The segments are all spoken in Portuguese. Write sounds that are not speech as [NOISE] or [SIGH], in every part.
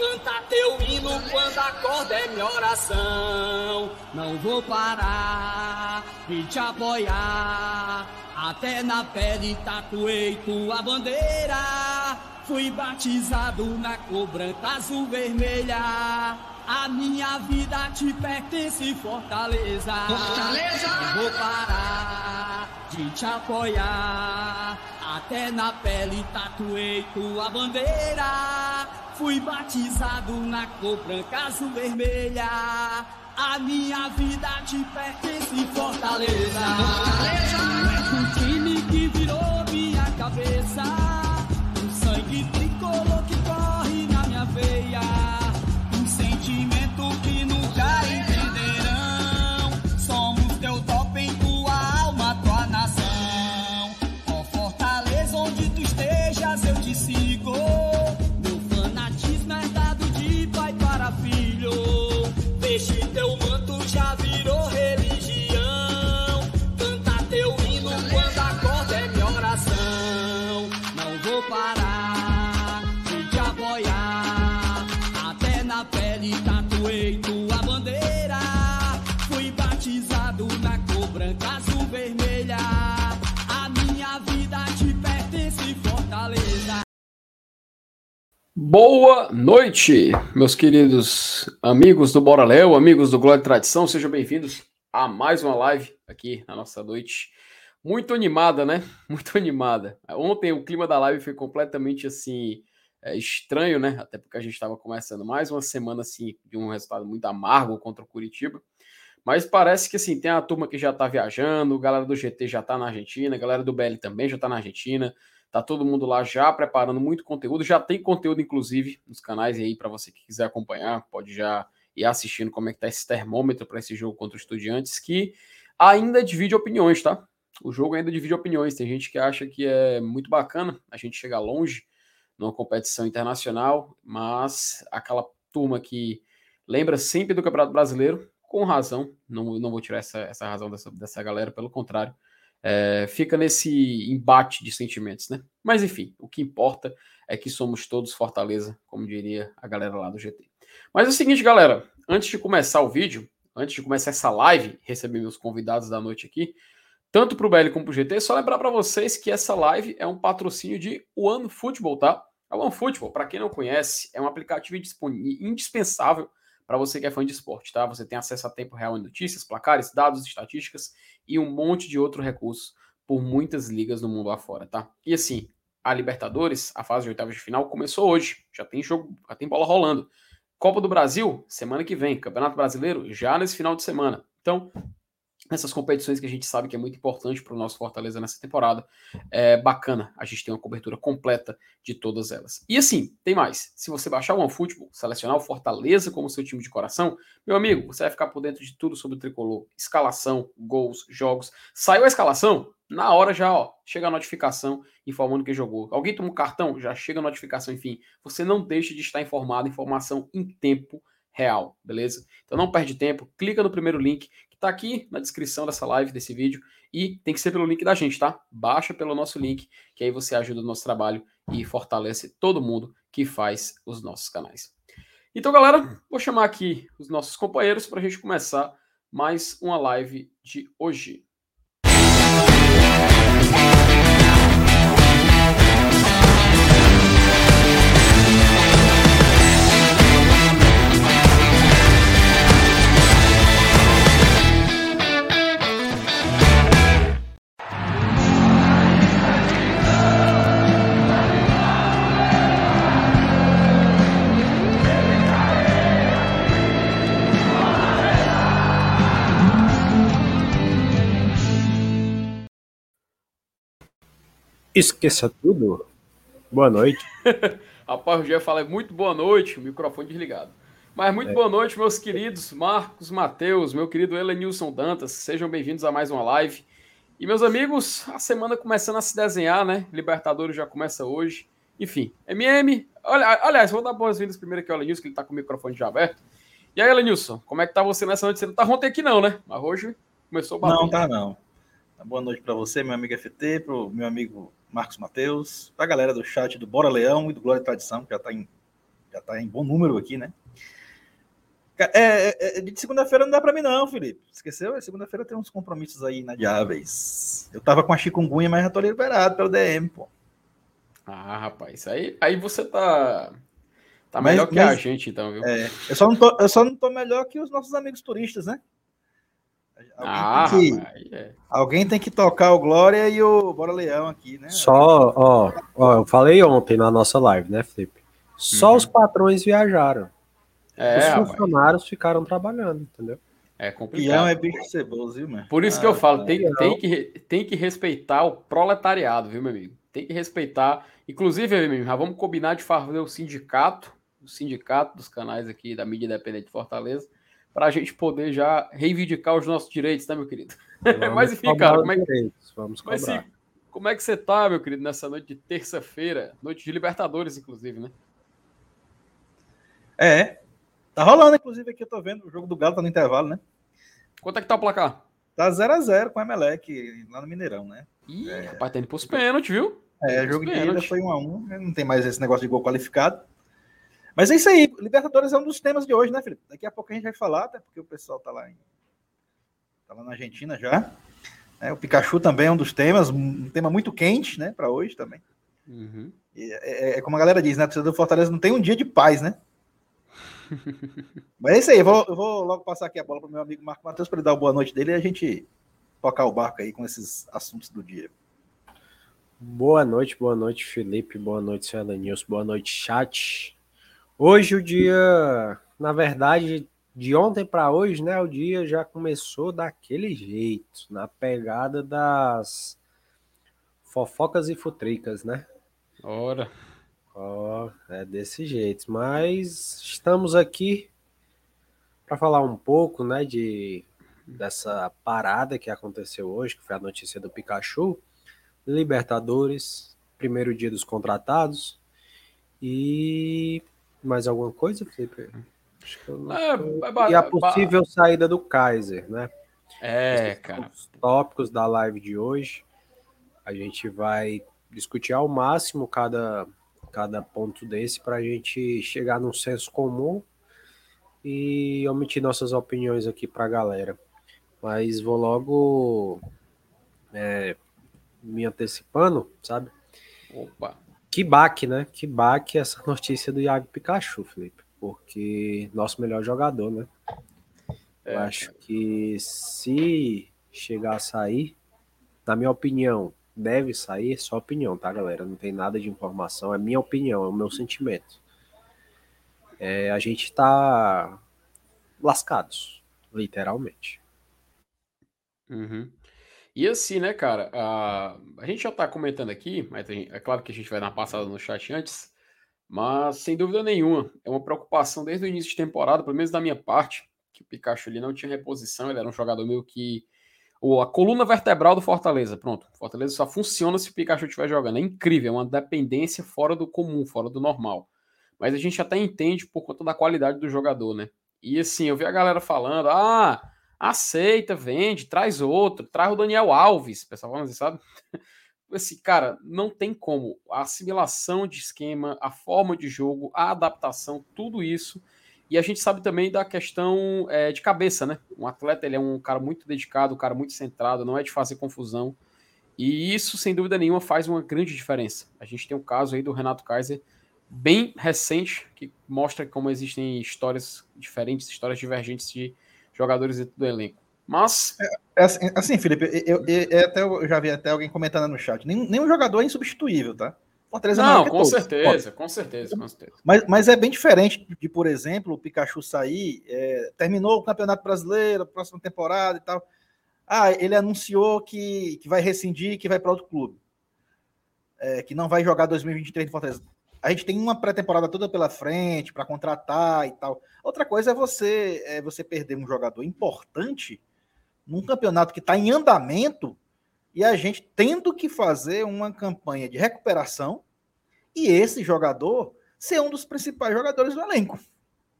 Canta teu hino quando acorda é minha oração. Não vou parar de te apoiar. Até na pele tatuei tua bandeira. Fui batizado na cor branca, azul, vermelha. A minha vida te pertence, Fortaleza. Fortaleza! Não vou parar de te apoiar. Até na pele tatuei tua bandeira. Fui batizado na cor branca, azul, vermelha. A minha vida te pertence, Fortaleza. Fortaleza! Boa noite, meus queridos amigos do Bora Léo, amigos do Glória e Tradição, sejam bem-vindos a mais uma live aqui na nossa noite. Muito animada, né? [LAUGHS] Muito animada. Ontem o clima da live foi completamente assim é, estranho, né? Até porque a gente estava começando mais uma semana assim de um resultado muito amargo contra o Curitiba. Mas parece que assim, tem a turma que já tá viajando, a galera do GT já tá na Argentina, a galera do BL também já tá na Argentina. Tá todo mundo lá já preparando muito conteúdo. Já tem conteúdo, inclusive, nos canais aí para você que quiser acompanhar. Pode já ir assistindo como é que tá esse termômetro para esse jogo contra os estudiantes, que ainda divide opiniões, tá? O jogo ainda divide opiniões. Tem gente que acha que é muito bacana a gente chegar longe numa competição internacional, mas aquela turma que lembra sempre do Campeonato Brasileiro, com razão, não, não vou tirar essa, essa razão dessa, dessa galera, pelo contrário, é, fica nesse embate de sentimentos, né? Mas enfim, o que importa é que somos todos Fortaleza, como diria a galera lá do GT. Mas é o seguinte, galera, antes de começar o vídeo, antes de começar essa live, receber meus convidados da noite aqui, tanto para o BL como para o GT, só lembrar para vocês que essa live é um patrocínio de One Football, tá? A One Football, para quem não conhece, é um aplicativo indispensável para você que é fã de esporte, tá? Você tem acesso a tempo real em notícias, placares, dados, estatísticas e um monte de outro recurso por muitas ligas no mundo afora, tá? E assim, a Libertadores, a fase de oitavas de final, começou hoje. Já tem jogo, já tem bola rolando. Copa do Brasil, semana que vem. Campeonato Brasileiro, já nesse final de semana. Então, essas competições que a gente sabe que é muito importante para o nosso Fortaleza nessa temporada. É bacana a gente ter uma cobertura completa de todas elas. E assim, tem mais. Se você baixar o OneFootball, selecionar o Fortaleza como seu time de coração, meu amigo, você vai ficar por dentro de tudo sobre o tricolor. Escalação, gols, jogos. Saiu a escalação? Na hora já, ó, chega a notificação informando que jogou. Alguém tomou um cartão? Já chega a notificação, enfim. Você não deixa de estar informado, informação em tempo real, beleza? Então não perde tempo, clica no primeiro link tá aqui na descrição dessa live, desse vídeo, e tem que ser pelo link da gente, tá? Baixa pelo nosso link, que aí você ajuda o nosso trabalho e fortalece todo mundo que faz os nossos canais. Então, galera, vou chamar aqui os nossos companheiros para a gente começar mais uma live de hoje. Esqueça tudo. Boa noite. [LAUGHS] Rapaz, o Jean fala muito boa noite, o microfone desligado. Mas muito é. boa noite, meus queridos Marcos Mateus, meu querido Elenilson Dantas. Sejam bem-vindos a mais uma live. E meus amigos, a semana começando a se desenhar, né? Libertadores já começa hoje. Enfim, MM. Olha, aliás, vou dar boas-vindas primeiro aqui ao Elenilson, que ele tá com o microfone já aberto. E aí, Elenilson, como é que tá você nessa noite? Você não tá ontem aqui não, né? Mas hoje começou a bater. Não, tá não. Boa noite para você, meu amigo FT, pro meu amigo Marcos Mateus, pra galera do chat do Bora Leão e do Glória e Tradição, que já tá em, já tá em bom número aqui, né? É, é, é, de segunda-feira não dá para mim, não, Felipe. Esqueceu? Segunda-feira tem uns compromissos aí inadiáveis. Eu tava com a chikungunya, mas já tô liberado pelo DM, pô. Ah, rapaz, aí, aí você tá. Tá melhor mas, que mas, a gente, então, viu? É, eu, só não tô, eu só não tô melhor que os nossos amigos turistas, né? Alguém, ah, tem, que, é. alguém tem que tocar o Glória e o Bora Leão aqui, né? Só, ó, ó, eu falei ontem na nossa live, né, Felipe? Só uhum. os patrões viajaram. É, Os funcionários rapaz. ficaram trabalhando, entendeu? É complicado. é bicho ceboso, viu, mano? Por isso ah, que eu falo, tem, tem, que, tem que respeitar o proletariado, viu, meu amigo? Tem que respeitar. Inclusive, meu amigo, já vamos combinar de fazer o sindicato, o sindicato dos canais aqui da mídia independente de Fortaleza, para a gente poder já reivindicar os nossos direitos, né, meu querido? [LAUGHS] Mas enfim, cara, como é, direitos, vamos Mas, sim, como é que você tá, meu querido, nessa noite de terça-feira, noite de Libertadores, inclusive, né? É, Tá rolando, inclusive, aqui eu tô vendo o jogo do Galo, tá no intervalo, né? Quanto é que tá o placar? Tá 0x0 com o Emelec lá no Mineirão, né? Ih, é... rapaz, tá indo pros pênaltis, viu? É, o jogo de ida foi 1x1, né? não tem mais esse negócio de gol qualificado. Mas é isso aí, Libertadores é um dos temas de hoje, né, Felipe? Daqui a pouco a gente vai falar, até porque o pessoal tá lá, em... tá lá na Argentina já. É, o Pikachu também é um dos temas, um tema muito quente, né, para hoje também. Uhum. É, é, é, como a galera diz, né? A torcida do Fortaleza não tem um dia de paz, né? [LAUGHS] Mas é isso aí, eu vou, eu vou logo passar aqui a bola para o meu amigo Marco Matheus para ele dar uma boa noite dele e a gente tocar o barco aí com esses assuntos do dia. Boa noite, boa noite, Felipe, boa noite, Célia News, boa noite, chat. Hoje o dia, na verdade, de ontem para hoje, né, o dia já começou daquele jeito, na pegada das fofocas e futricas, né? Ora. Ó, oh, é desse jeito. Mas estamos aqui para falar um pouco, né, de dessa parada que aconteceu hoje, que foi a notícia do Pikachu, Libertadores, primeiro dia dos contratados e mais alguma coisa, Felipe? Acho que eu não... é, e a possível saída do Kaiser, né? É, cara. Os tópicos da live de hoje. A gente vai discutir ao máximo cada cada ponto desse para a gente chegar num senso comum e omitir nossas opiniões aqui para a galera. Mas vou logo é, me antecipando, sabe? Opa. Que baque, né? Que baque essa notícia do Iago Pikachu, Felipe. Porque nosso melhor jogador, né? É, Eu acho que se chegar a sair, na minha opinião, deve sair, é só opinião, tá, galera? Não tem nada de informação, é minha opinião, é o meu sentimento. É, a gente tá lascados, literalmente. Uhum. E assim, né, cara, a, a gente já tá comentando aqui, mas é claro que a gente vai dar uma passada no chat antes, mas sem dúvida nenhuma, é uma preocupação desde o início de temporada, pelo menos da minha parte, que o Pikachu ali não tinha reposição, ele era um jogador meio que ou a coluna vertebral do Fortaleza. Pronto. Fortaleza só funciona se o Pikachu estiver jogando. É incrível, é uma dependência fora do comum, fora do normal. Mas a gente até entende por conta da qualidade do jogador, né? E assim, eu vi a galera falando: ah, aceita, vende, traz outro, traz o Daniel Alves. Pessoal falando assim, sabe? [LAUGHS] Assim, cara, não tem como. A assimilação de esquema, a forma de jogo, a adaptação, tudo isso e a gente sabe também da questão é, de cabeça, né? Um atleta ele é um cara muito dedicado, um cara muito centrado, não é de fazer confusão. E isso, sem dúvida nenhuma, faz uma grande diferença. A gente tem um caso aí do Renato Kaiser, bem recente, que mostra como existem histórias diferentes, histórias divergentes de jogadores dentro do elenco. Mas. É, é assim, assim, Felipe, eu, eu, eu, até, eu já vi até alguém comentando no chat. Nenhum, nenhum jogador é insubstituível, tá? Fortaleza não, com certeza, com certeza, com certeza. Mas, mas é bem diferente de, por exemplo, o Pikachu sair, é, terminou o Campeonato Brasileiro, próxima temporada e tal. Ah, ele anunciou que, que vai rescindir, que vai para outro clube. É, que não vai jogar 2023 de Fortaleza. A gente tem uma pré-temporada toda pela frente para contratar e tal. Outra coisa é você é você perder um jogador importante num campeonato que está em andamento e a gente tendo que fazer uma campanha de recuperação e esse jogador ser um dos principais jogadores do elenco,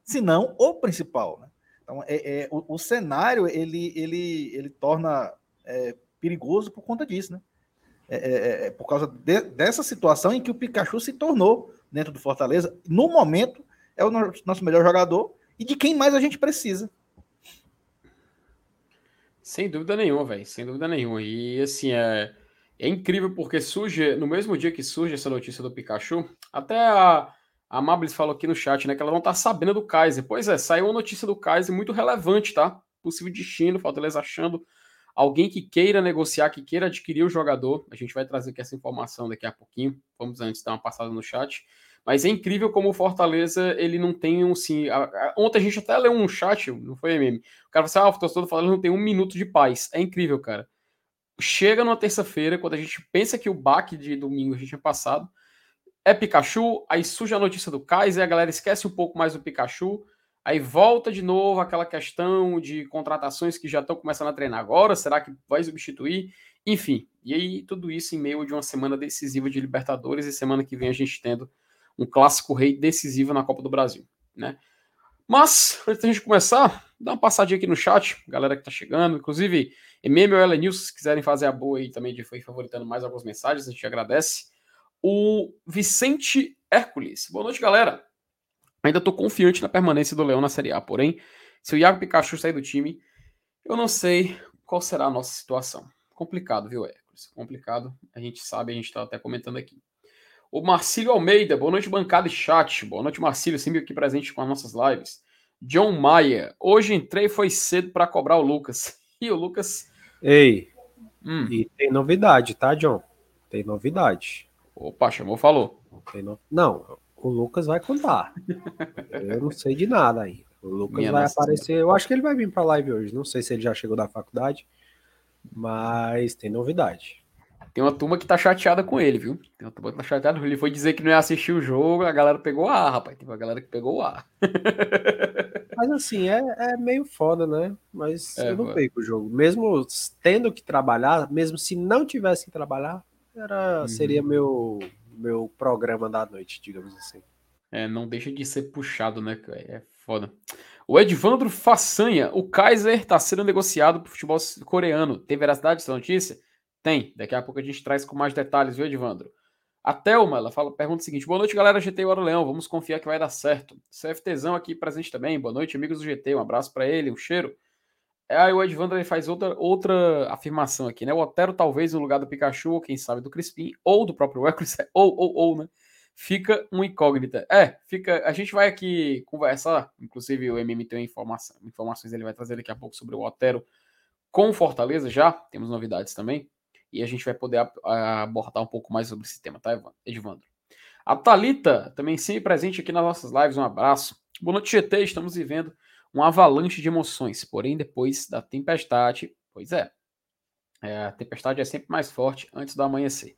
se não o principal. Né? Então, é, é o, o, cenário ele, ele, ele torna é, perigoso por conta disso, né? É, é, é, é por causa de, dessa situação em que o Pikachu se tornou dentro do Fortaleza. No momento, é o nosso melhor jogador e de quem mais a gente precisa. Sem dúvida nenhuma, velho. Sem dúvida nenhuma. E assim, é, é incrível porque surge, no mesmo dia que surge essa notícia do Pikachu, até a, a Mablis falou aqui no chat, né, que ela não tá sabendo do Kaiser. Pois é, saiu uma notícia do Kaiser muito relevante, tá? Possível destino, Fortaleza achando alguém que queira negociar, que queira adquirir o jogador. A gente vai trazer aqui essa informação daqui a pouquinho. Vamos antes dar uma passada no chat. Mas é incrível como o Fortaleza, ele não tem um, sim. A, a, ontem a gente até leu um chat, não foi meme. O cara falou assim: ah, o torcedor do Fortaleza não tem um minuto de paz. É incrível, cara. Chega numa terça-feira, quando a gente pensa que o baque de domingo a gente tinha passado, é Pikachu, aí surge a notícia do Kaiser, a galera esquece um pouco mais do Pikachu, aí volta de novo aquela questão de contratações que já estão começando a treinar agora, será que vai substituir? Enfim, e aí tudo isso em meio de uma semana decisiva de Libertadores e semana que vem a gente tendo um clássico rei decisivo na Copa do Brasil, né? Mas, antes da gente começar, dá uma passadinha aqui no chat, galera que tá chegando, inclusive, MM ou News, se quiserem fazer a boa aí também de foi favoritando mais algumas mensagens, a gente agradece. O Vicente Hércules, boa noite, galera. Ainda tô confiante na permanência do Leão na Série A, porém, se o Iago Pikachu sair do time, eu não sei qual será a nossa situação. Complicado, viu, Hércules? Complicado, a gente sabe, a gente tá até comentando aqui. O Marcílio Almeida, boa noite, bancada e chat. Boa noite, Marcílio, sempre aqui presente com as nossas lives. John Maia, hoje entrei foi cedo para cobrar o Lucas. [LAUGHS] E o Lucas. Ei, hum. e tem novidade, tá, John? Tem novidade. Opa, chamou, falou. No... Não, o Lucas vai contar. eu não sei de nada aí. O Lucas Minha vai aparecer. Eu acho que ele vai vir para live hoje. Não sei se ele já chegou da faculdade, mas tem novidade. Tem uma turma que tá chateada com ele, viu? Tem uma turma que tá chateada. Ele foi dizer que não ia assistir o jogo, a galera pegou A, rapaz. Tem uma galera que pegou A. [LAUGHS] Mas assim, é, é meio foda, né? Mas é, eu não perco o jogo. Mesmo tendo que trabalhar, mesmo se não tivesse que trabalhar, era, uhum. seria meu, meu programa da noite, digamos assim. É, não deixa de ser puxado, né? É foda. O Edvandro Façanha, o Kaiser tá sendo negociado pro futebol coreano. Tem veracidade essa notícia? Tem. Daqui a pouco a gente traz com mais detalhes, viu, Edvandro? A Thelma, ela fala, pergunta o seguinte: Boa noite, galera GT Ouro Leão. Vamos confiar que vai dar certo. CFTzão aqui presente também. Boa noite, amigos do GT. Um abraço para ele, um cheiro. É, aí o Edvandro faz outra, outra afirmação aqui, né? O Otero, talvez, no lugar do Pikachu, ou quem sabe do Crispim, ou do próprio [LAUGHS] Hércules, ou, ou, ou, né? Fica uma incógnita. É, fica. A gente vai aqui conversar. Inclusive, o MM tem informação, informações, ele vai trazer daqui a pouco sobre o Otero com Fortaleza já. Temos novidades também e a gente vai poder abordar um pouco mais sobre esse tema, tá, Edvandro? A Talita também sempre presente aqui nas nossas lives, um abraço. Boa noite, GT, estamos vivendo um avalanche de emoções, porém depois da tempestade, pois é, é a tempestade é sempre mais forte antes do amanhecer.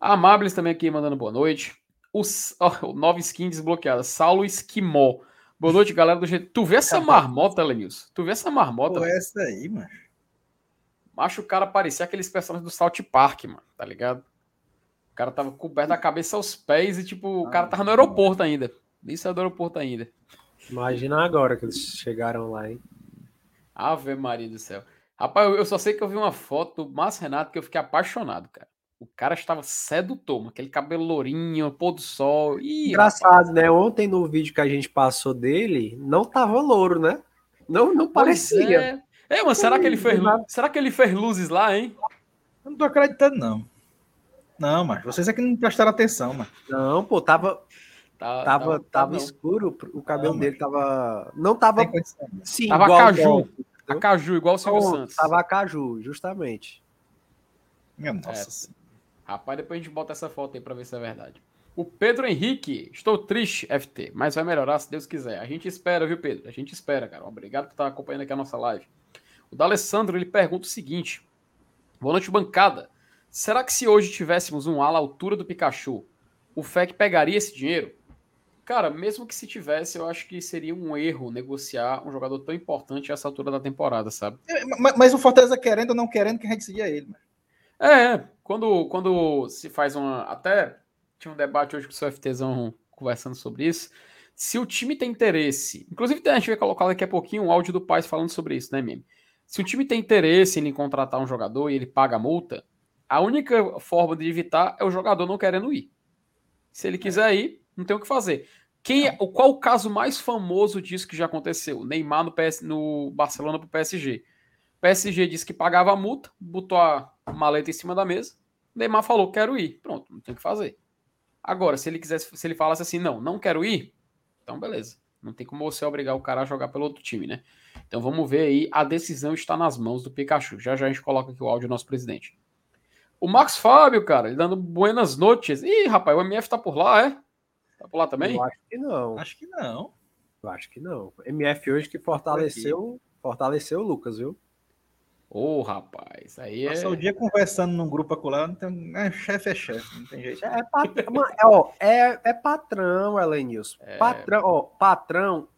A Amables também aqui mandando boa noite. Os, oh, nova skin desbloqueada, Saulo Esquimó. Boa noite, galera do GT. Tu vê essa marmota, Lenilson? Tu vê essa marmota? Pô, essa aí, mano. Macho, o cara parecia aqueles personagens do Salt Park, mano, tá ligado? O cara tava coberto da cabeça aos pés e, tipo, o cara tava no aeroporto ainda. Isso é do aeroporto ainda. Imagina agora que eles chegaram lá, hein? Ave Maria do céu. Rapaz, eu só sei que eu vi uma foto do Márcio Renato que eu fiquei apaixonado, cara. O cara estava sedutor, mano. aquele cabelo lourinho, pôr do sol. Ih, Engraçado, rapaz. né? Ontem no vídeo que a gente passou dele, não tava louro, né? Não, não parecia. É. É, mas será que ele fez, será que ele fez luzes lá, hein? Eu não tô acreditando, não. Não, mas vocês é que não prestaram atenção, mano. Não, pô, tava. Tá, tava, tá, tava escuro, o cabelo não, dele tava. Não tava. Sim, tava igual, caju. Igual, a caju, igual o Silvio oh, Santos. Tava a caju, justamente. Minha nossa. É, rapaz, depois a gente bota essa foto aí pra ver se é verdade. O Pedro Henrique, estou triste, FT, mas vai melhorar se Deus quiser. A gente espera, viu, Pedro? A gente espera, cara. Obrigado por estar acompanhando aqui a nossa live. O D'Alessandro ele pergunta o seguinte: Boa noite, bancada. Será que se hoje tivéssemos um ala à altura do Pikachu, o FEC pegaria esse dinheiro? Cara, mesmo que se tivesse, eu acho que seria um erro negociar um jogador tão importante a essa altura da temporada, sabe? É, mas, mas o Fortaleza querendo ou não querendo, quem é ele. Mano. É, quando, quando se faz uma. Até tinha um debate hoje com o seu FTzão conversando sobre isso. Se o time tem interesse, inclusive a gente vai colocar daqui a pouquinho um áudio do Paz falando sobre isso, né, Mimi? Se o time tem interesse em contratar um jogador e ele paga a multa, a única forma de evitar é o jogador não querendo ir. Se ele quiser ir, não tem o que fazer. Quem é, qual o caso mais famoso disso que já aconteceu? Neymar no, PS, no Barcelona para o PSG. O PSG disse que pagava a multa, botou a maleta em cima da mesa. Neymar falou: quero ir. Pronto, não tem o que fazer. Agora, se ele quisesse, se ele falasse assim, não, não quero ir, então beleza. Não tem como você obrigar o cara a jogar pelo outro time, né? Então vamos ver aí. A decisão está nas mãos do Pikachu. Já já a gente coloca aqui o áudio do nosso presidente. O Max Fábio, cara, ele dando buenas noites. Ih, rapaz, o MF tá por lá, é? Tá por lá também? Eu acho que não. Acho que não. Eu acho que não. MF hoje que fortaleceu, fortaleceu o Lucas, viu? Ô, oh, rapaz, aí é. Passar o dia conversando num grupo acolá, não tem... é, chefe é chefe, não tem jeito. É, patrão, é, ó, é, é patrão, Elenilson. É... Patrão, ó, patrão,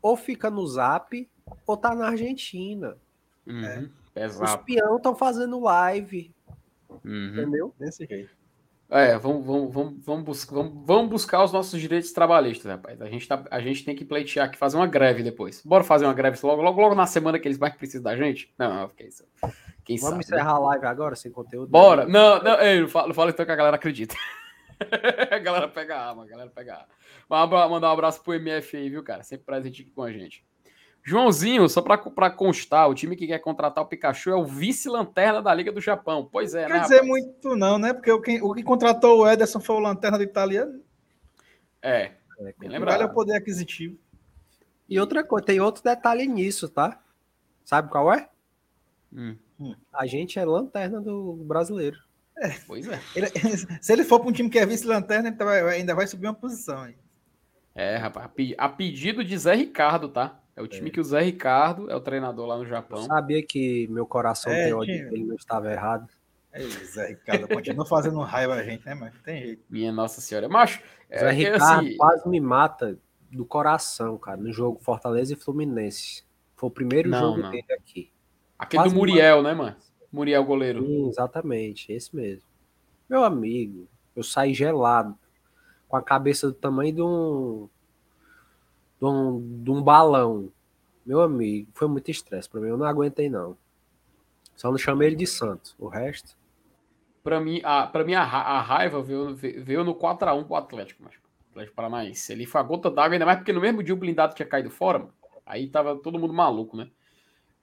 ou fica no zap, ou tá na Argentina. Uhum, é. Os peão estão fazendo live. Uhum. Entendeu? Desse jeito. É, vamos, vamos, vamos, vamos, buscar, vamos, vamos buscar os nossos direitos trabalhistas, rapaz. A gente, tá, a gente tem que pleitear aqui, fazer uma greve depois. Bora fazer uma greve logo, logo, logo na semana que eles mais precisam da gente? Não, não, que isso. Quem vamos sabe, encerrar né? a live agora sem conteúdo? Bora! Não, não, ei, não fala, fala então que a galera acredita. [LAUGHS] a galera pega a arma, a galera pega a arma. Mandar um abraço pro MF aí, viu, cara? Sempre presente aqui com a gente. Joãozinho, só para constar, o time que quer contratar o Pikachu é o vice-lanterna da Liga do Japão. Pois é, Quer né? Quer dizer rapaz? muito, não, né? Porque o que, o que contratou o Ederson foi o lanterna do italiano. É. é Lembra? o poder aquisitivo. E outra coisa, tem outro detalhe nisso, tá? Sabe qual é? Hum. A gente é lanterna do brasileiro. É. Pois é. [LAUGHS] Ele, [LAUGHS] se ele for para um time que é vice-lanterna, ele ainda vai subir uma posição aí. É, rapaz. A pedido de Zé Ricardo, tá? É o time é. que o Zé Ricardo é o treinador lá no Japão. Eu sabia que meu coração é, tem ódio, ele não estava errado. É, Zé Ricardo continua fazendo raiva a gente, né, mas tem jeito. Minha Nossa Senhora. Macho, é, Zé Ricardo assim... quase me mata do coração, cara, no jogo Fortaleza e Fluminense. Foi o primeiro não, jogo não. dele aqui. Aquele quase do Muriel, né, mano? Muriel goleiro. Sim, exatamente, esse mesmo. Meu amigo, eu saí gelado, com a cabeça do tamanho de um de um, de um balão. Meu amigo, foi muito estresse para mim. Eu não aguentei, não. Só não chamei ele de santo. O resto. Para mim, a, pra mim a, a raiva veio, veio no 4x1 pro Atlético, mas Atlético Paranaense. Ele foi a gota d'água, ainda mais porque no mesmo dia o blindado tinha caído fora, mano. Aí tava todo mundo maluco, né?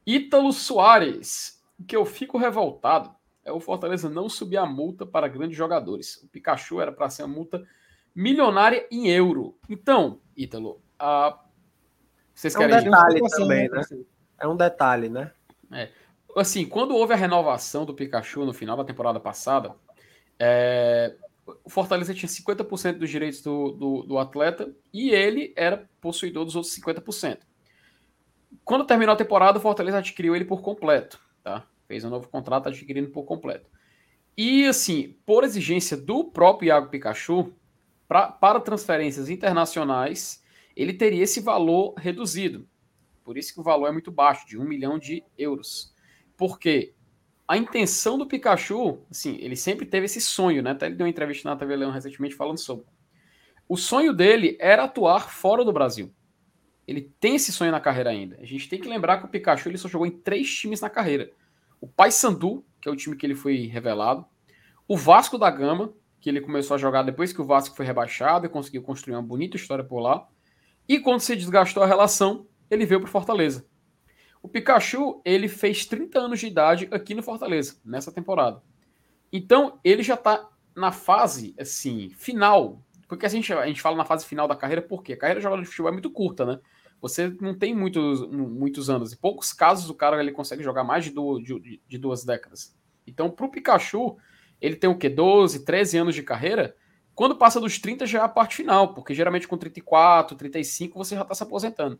Ítalo Soares. Que eu fico revoltado é o Fortaleza não subir a multa para grandes jogadores. O Pikachu era para ser uma multa milionária em euro. Então, Ítalo, Uh, vocês é um detalhe também, né? É um detalhe, né? É. Assim, quando houve a renovação do Pikachu no final da temporada passada, é, o Fortaleza tinha 50% dos direitos do, do, do, atleta e ele era possuidor dos outros 50%. Quando terminou a temporada, o Fortaleza adquiriu ele por completo, tá? Fez um novo contrato adquirindo por completo. E, assim, por exigência do próprio Iago Pikachu, pra, para transferências internacionais, ele teria esse valor reduzido. Por isso que o valor é muito baixo, de um milhão de euros. Porque a intenção do Pikachu, assim, ele sempre teve esse sonho, né? Até ele deu uma entrevista na TV Leão recentemente falando sobre. O sonho dele era atuar fora do Brasil. Ele tem esse sonho na carreira ainda. A gente tem que lembrar que o Pikachu ele só jogou em três times na carreira. O Paysandu, que é o time que ele foi revelado. O Vasco da Gama, que ele começou a jogar depois que o Vasco foi rebaixado e conseguiu construir uma bonita história por lá. E quando se desgastou a relação, ele veio para Fortaleza. O Pikachu, ele fez 30 anos de idade aqui no Fortaleza, nessa temporada. Então, ele já está na fase, assim, final. Porque a gente, a gente fala na fase final da carreira, porque a carreira de jogador de futebol é muito curta, né? Você não tem muitos, muitos anos. Em poucos casos, o cara ele consegue jogar mais de, duas, de, de duas décadas. Então, para o Pikachu, ele tem o quê? 12, 13 anos de carreira. Quando passa dos 30 já é a parte final, porque geralmente com 34, 35 você já está se aposentando.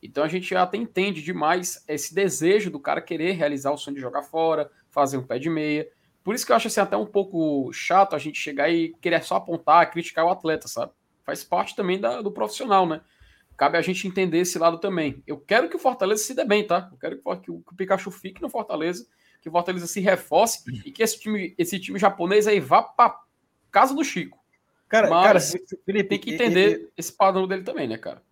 Então a gente já até entende demais esse desejo do cara querer realizar o sonho de jogar fora, fazer um pé de meia. Por isso que eu acho assim, até um pouco chato a gente chegar e querer só apontar, criticar o atleta, sabe? Faz parte também da, do profissional, né? Cabe a gente entender esse lado também. Eu quero que o Fortaleza se dê bem, tá? Eu quero que, que, o, que o Pikachu fique no Fortaleza, que o Fortaleza se reforce e que esse time, esse time japonês aí vá para casa do Chico. Cara, Mas cara, Felipe, tem que entender ele- esse padrão dele também, né, cara?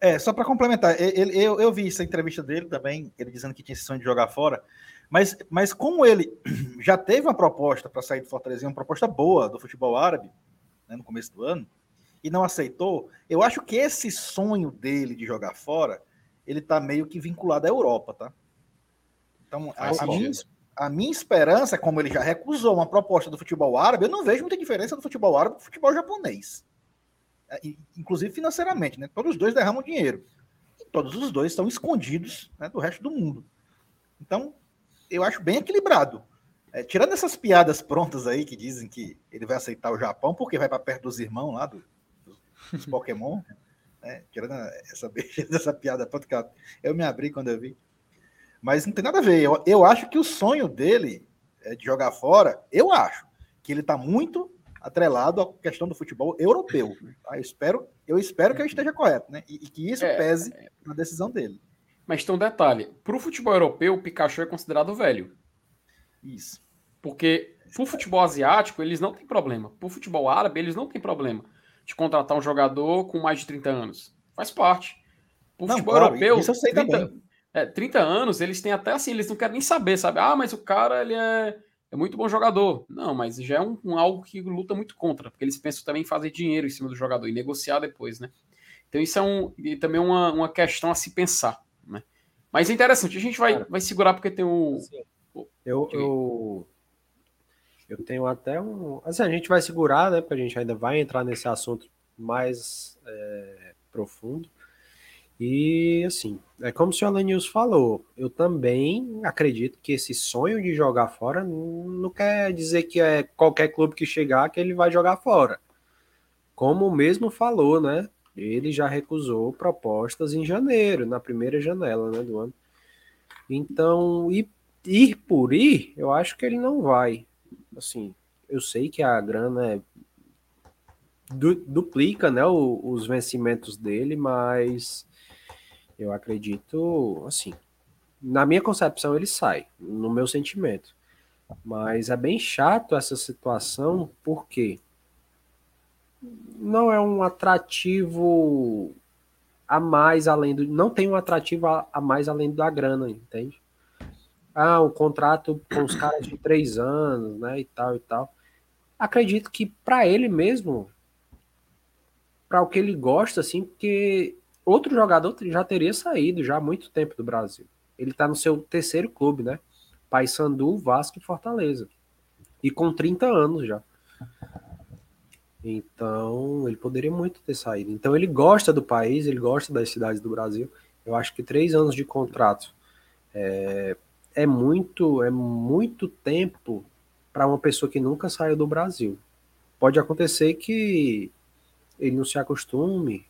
É, só para complementar, ele, eu, eu vi essa entrevista dele também, ele dizendo que tinha esse sonho de jogar fora, mas, mas como ele [CLEARS THROAT] já teve uma proposta para sair do Fortaleza, uma proposta boa do futebol árabe, né, no começo do ano, e não aceitou, eu acho que esse sonho dele de jogar fora, ele tá meio que vinculado à Europa, tá? Então, a, a minha. A minha esperança, como ele já recusou uma proposta do futebol árabe, eu não vejo muita diferença do futebol árabe do futebol japonês. É, inclusive financeiramente, né? Todos os dois derramam dinheiro. E todos os dois estão escondidos né, do resto do mundo. Então, eu acho bem equilibrado. É, tirando essas piadas prontas aí que dizem que ele vai aceitar o Japão porque vai para perto dos irmãos lá do- dos, [LAUGHS] Pokémon, né? tirando essa, [LAUGHS] essa piada pronta eu me abri quando eu vi. Mas não tem nada a ver. Eu, eu acho que o sonho dele é de jogar fora, eu acho que ele está muito atrelado à questão do futebol europeu. tá? Eu espero, eu espero que eu esteja correto, né? E, e que isso É, pese na decisão dele. Mas tem um detalhe: pro futebol europeu, o Pikachu é considerado velho. Isso. Porque pro futebol asiático, eles não têm problema. Pro futebol árabe, eles não têm problema de contratar um jogador com mais de 30 anos. Faz parte. Pro Não, futebol claro, europeu, isso eu sei 30, também. É, 30 anos, eles têm até assim, eles não querem nem saber, sabe? Ah, mas o cara, ele é, é muito bom jogador. Não, mas já é um, um algo que luta muito contra, porque eles pensam também em fazer dinheiro em cima do jogador e negociar depois, né? Então isso é um, e também uma, uma questão a se pensar, né? Mas é interessante, a gente vai, vai segurar porque tem o... Eu, Diga aí. eu, eu tenho até um. Assim, a gente vai segurar, né? Porque a gente ainda vai entrar nesse assunto mais é, profundo. E assim, é como o senhor Lenils falou, eu também acredito que esse sonho de jogar fora não, não quer dizer que é qualquer clube que chegar que ele vai jogar fora. Como o mesmo falou, né? Ele já recusou propostas em janeiro, na primeira janela né, do ano. Então, ir, ir por ir, eu acho que ele não vai. Assim, eu sei que a grana é du- duplica, né, o- os vencimentos dele, mas eu acredito, assim, na minha concepção ele sai, no meu sentimento. Mas é bem chato essa situação, porque não é um atrativo a mais além do. Não tem um atrativo a, a mais além da grana, entende? Ah, o contrato com os caras de três anos, né? E tal e tal. Acredito que para ele mesmo, para o que ele gosta, assim, porque outro jogador já teria saído já há muito tempo do Brasil. Ele tá no seu terceiro clube, né? Paysandu, Vasco e Fortaleza. E com 30 anos já. Então, ele poderia muito ter saído. Então, ele gosta do país, ele gosta das cidades do Brasil. Eu acho que três anos de contrato é, é muito, é muito tempo para uma pessoa que nunca saiu do Brasil. Pode acontecer que ele não se acostume,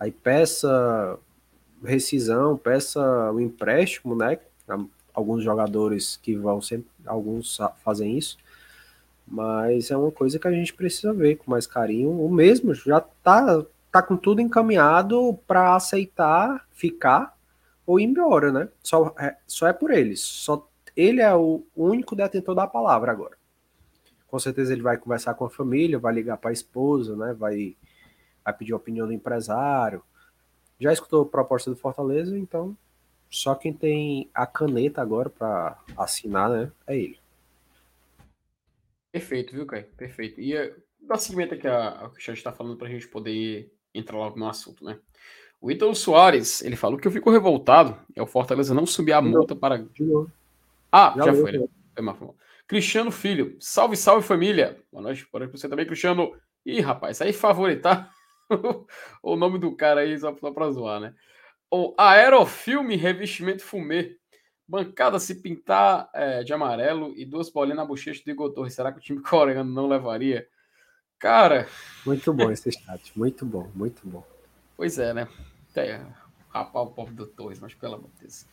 aí peça rescisão, peça o empréstimo, né? Alguns jogadores que vão sempre, alguns fazem isso, mas é uma coisa que a gente precisa ver com mais carinho. O mesmo já tá, tá com tudo encaminhado para aceitar ficar ou ir embora, né? Só é, só é por eles. Só ele é o único detentor da palavra agora. Com certeza ele vai conversar com a família, vai ligar para a esposa, né? Vai, vai pedir a opinião do empresário. Já escutou a proposta do Fortaleza, então só quem tem a caneta agora para assinar, né? É ele. Perfeito, viu, Caio? Perfeito. E eh, dá seguimento aqui ao que o chat está falando para a gente poder entrar logo no assunto, né? O Ítalo Soares, ele falou que eu fico revoltado é o Fortaleza não subir a multa para. De novo. Ah, Já já, foi, né? Foi mal, foi mal. Cristiano Filho, salve, salve família. Boa noite, boa noite pra você também, Cristiano. Ih, rapaz, aí favoritar [LAUGHS] o nome do cara aí só, só pra zoar, né? O Aerofilme Revestimento Fumê. Bancada se pintar é, de amarelo e duas bolinhas na bochecha do Igor Torres. Será que o time [LAUGHS] coreano não levaria? Cara, Muito bom [LAUGHS] esse chat. Muito bom, muito bom. Pois é, né? É, rapar o povo do Torres, mas pelo amor de Deus.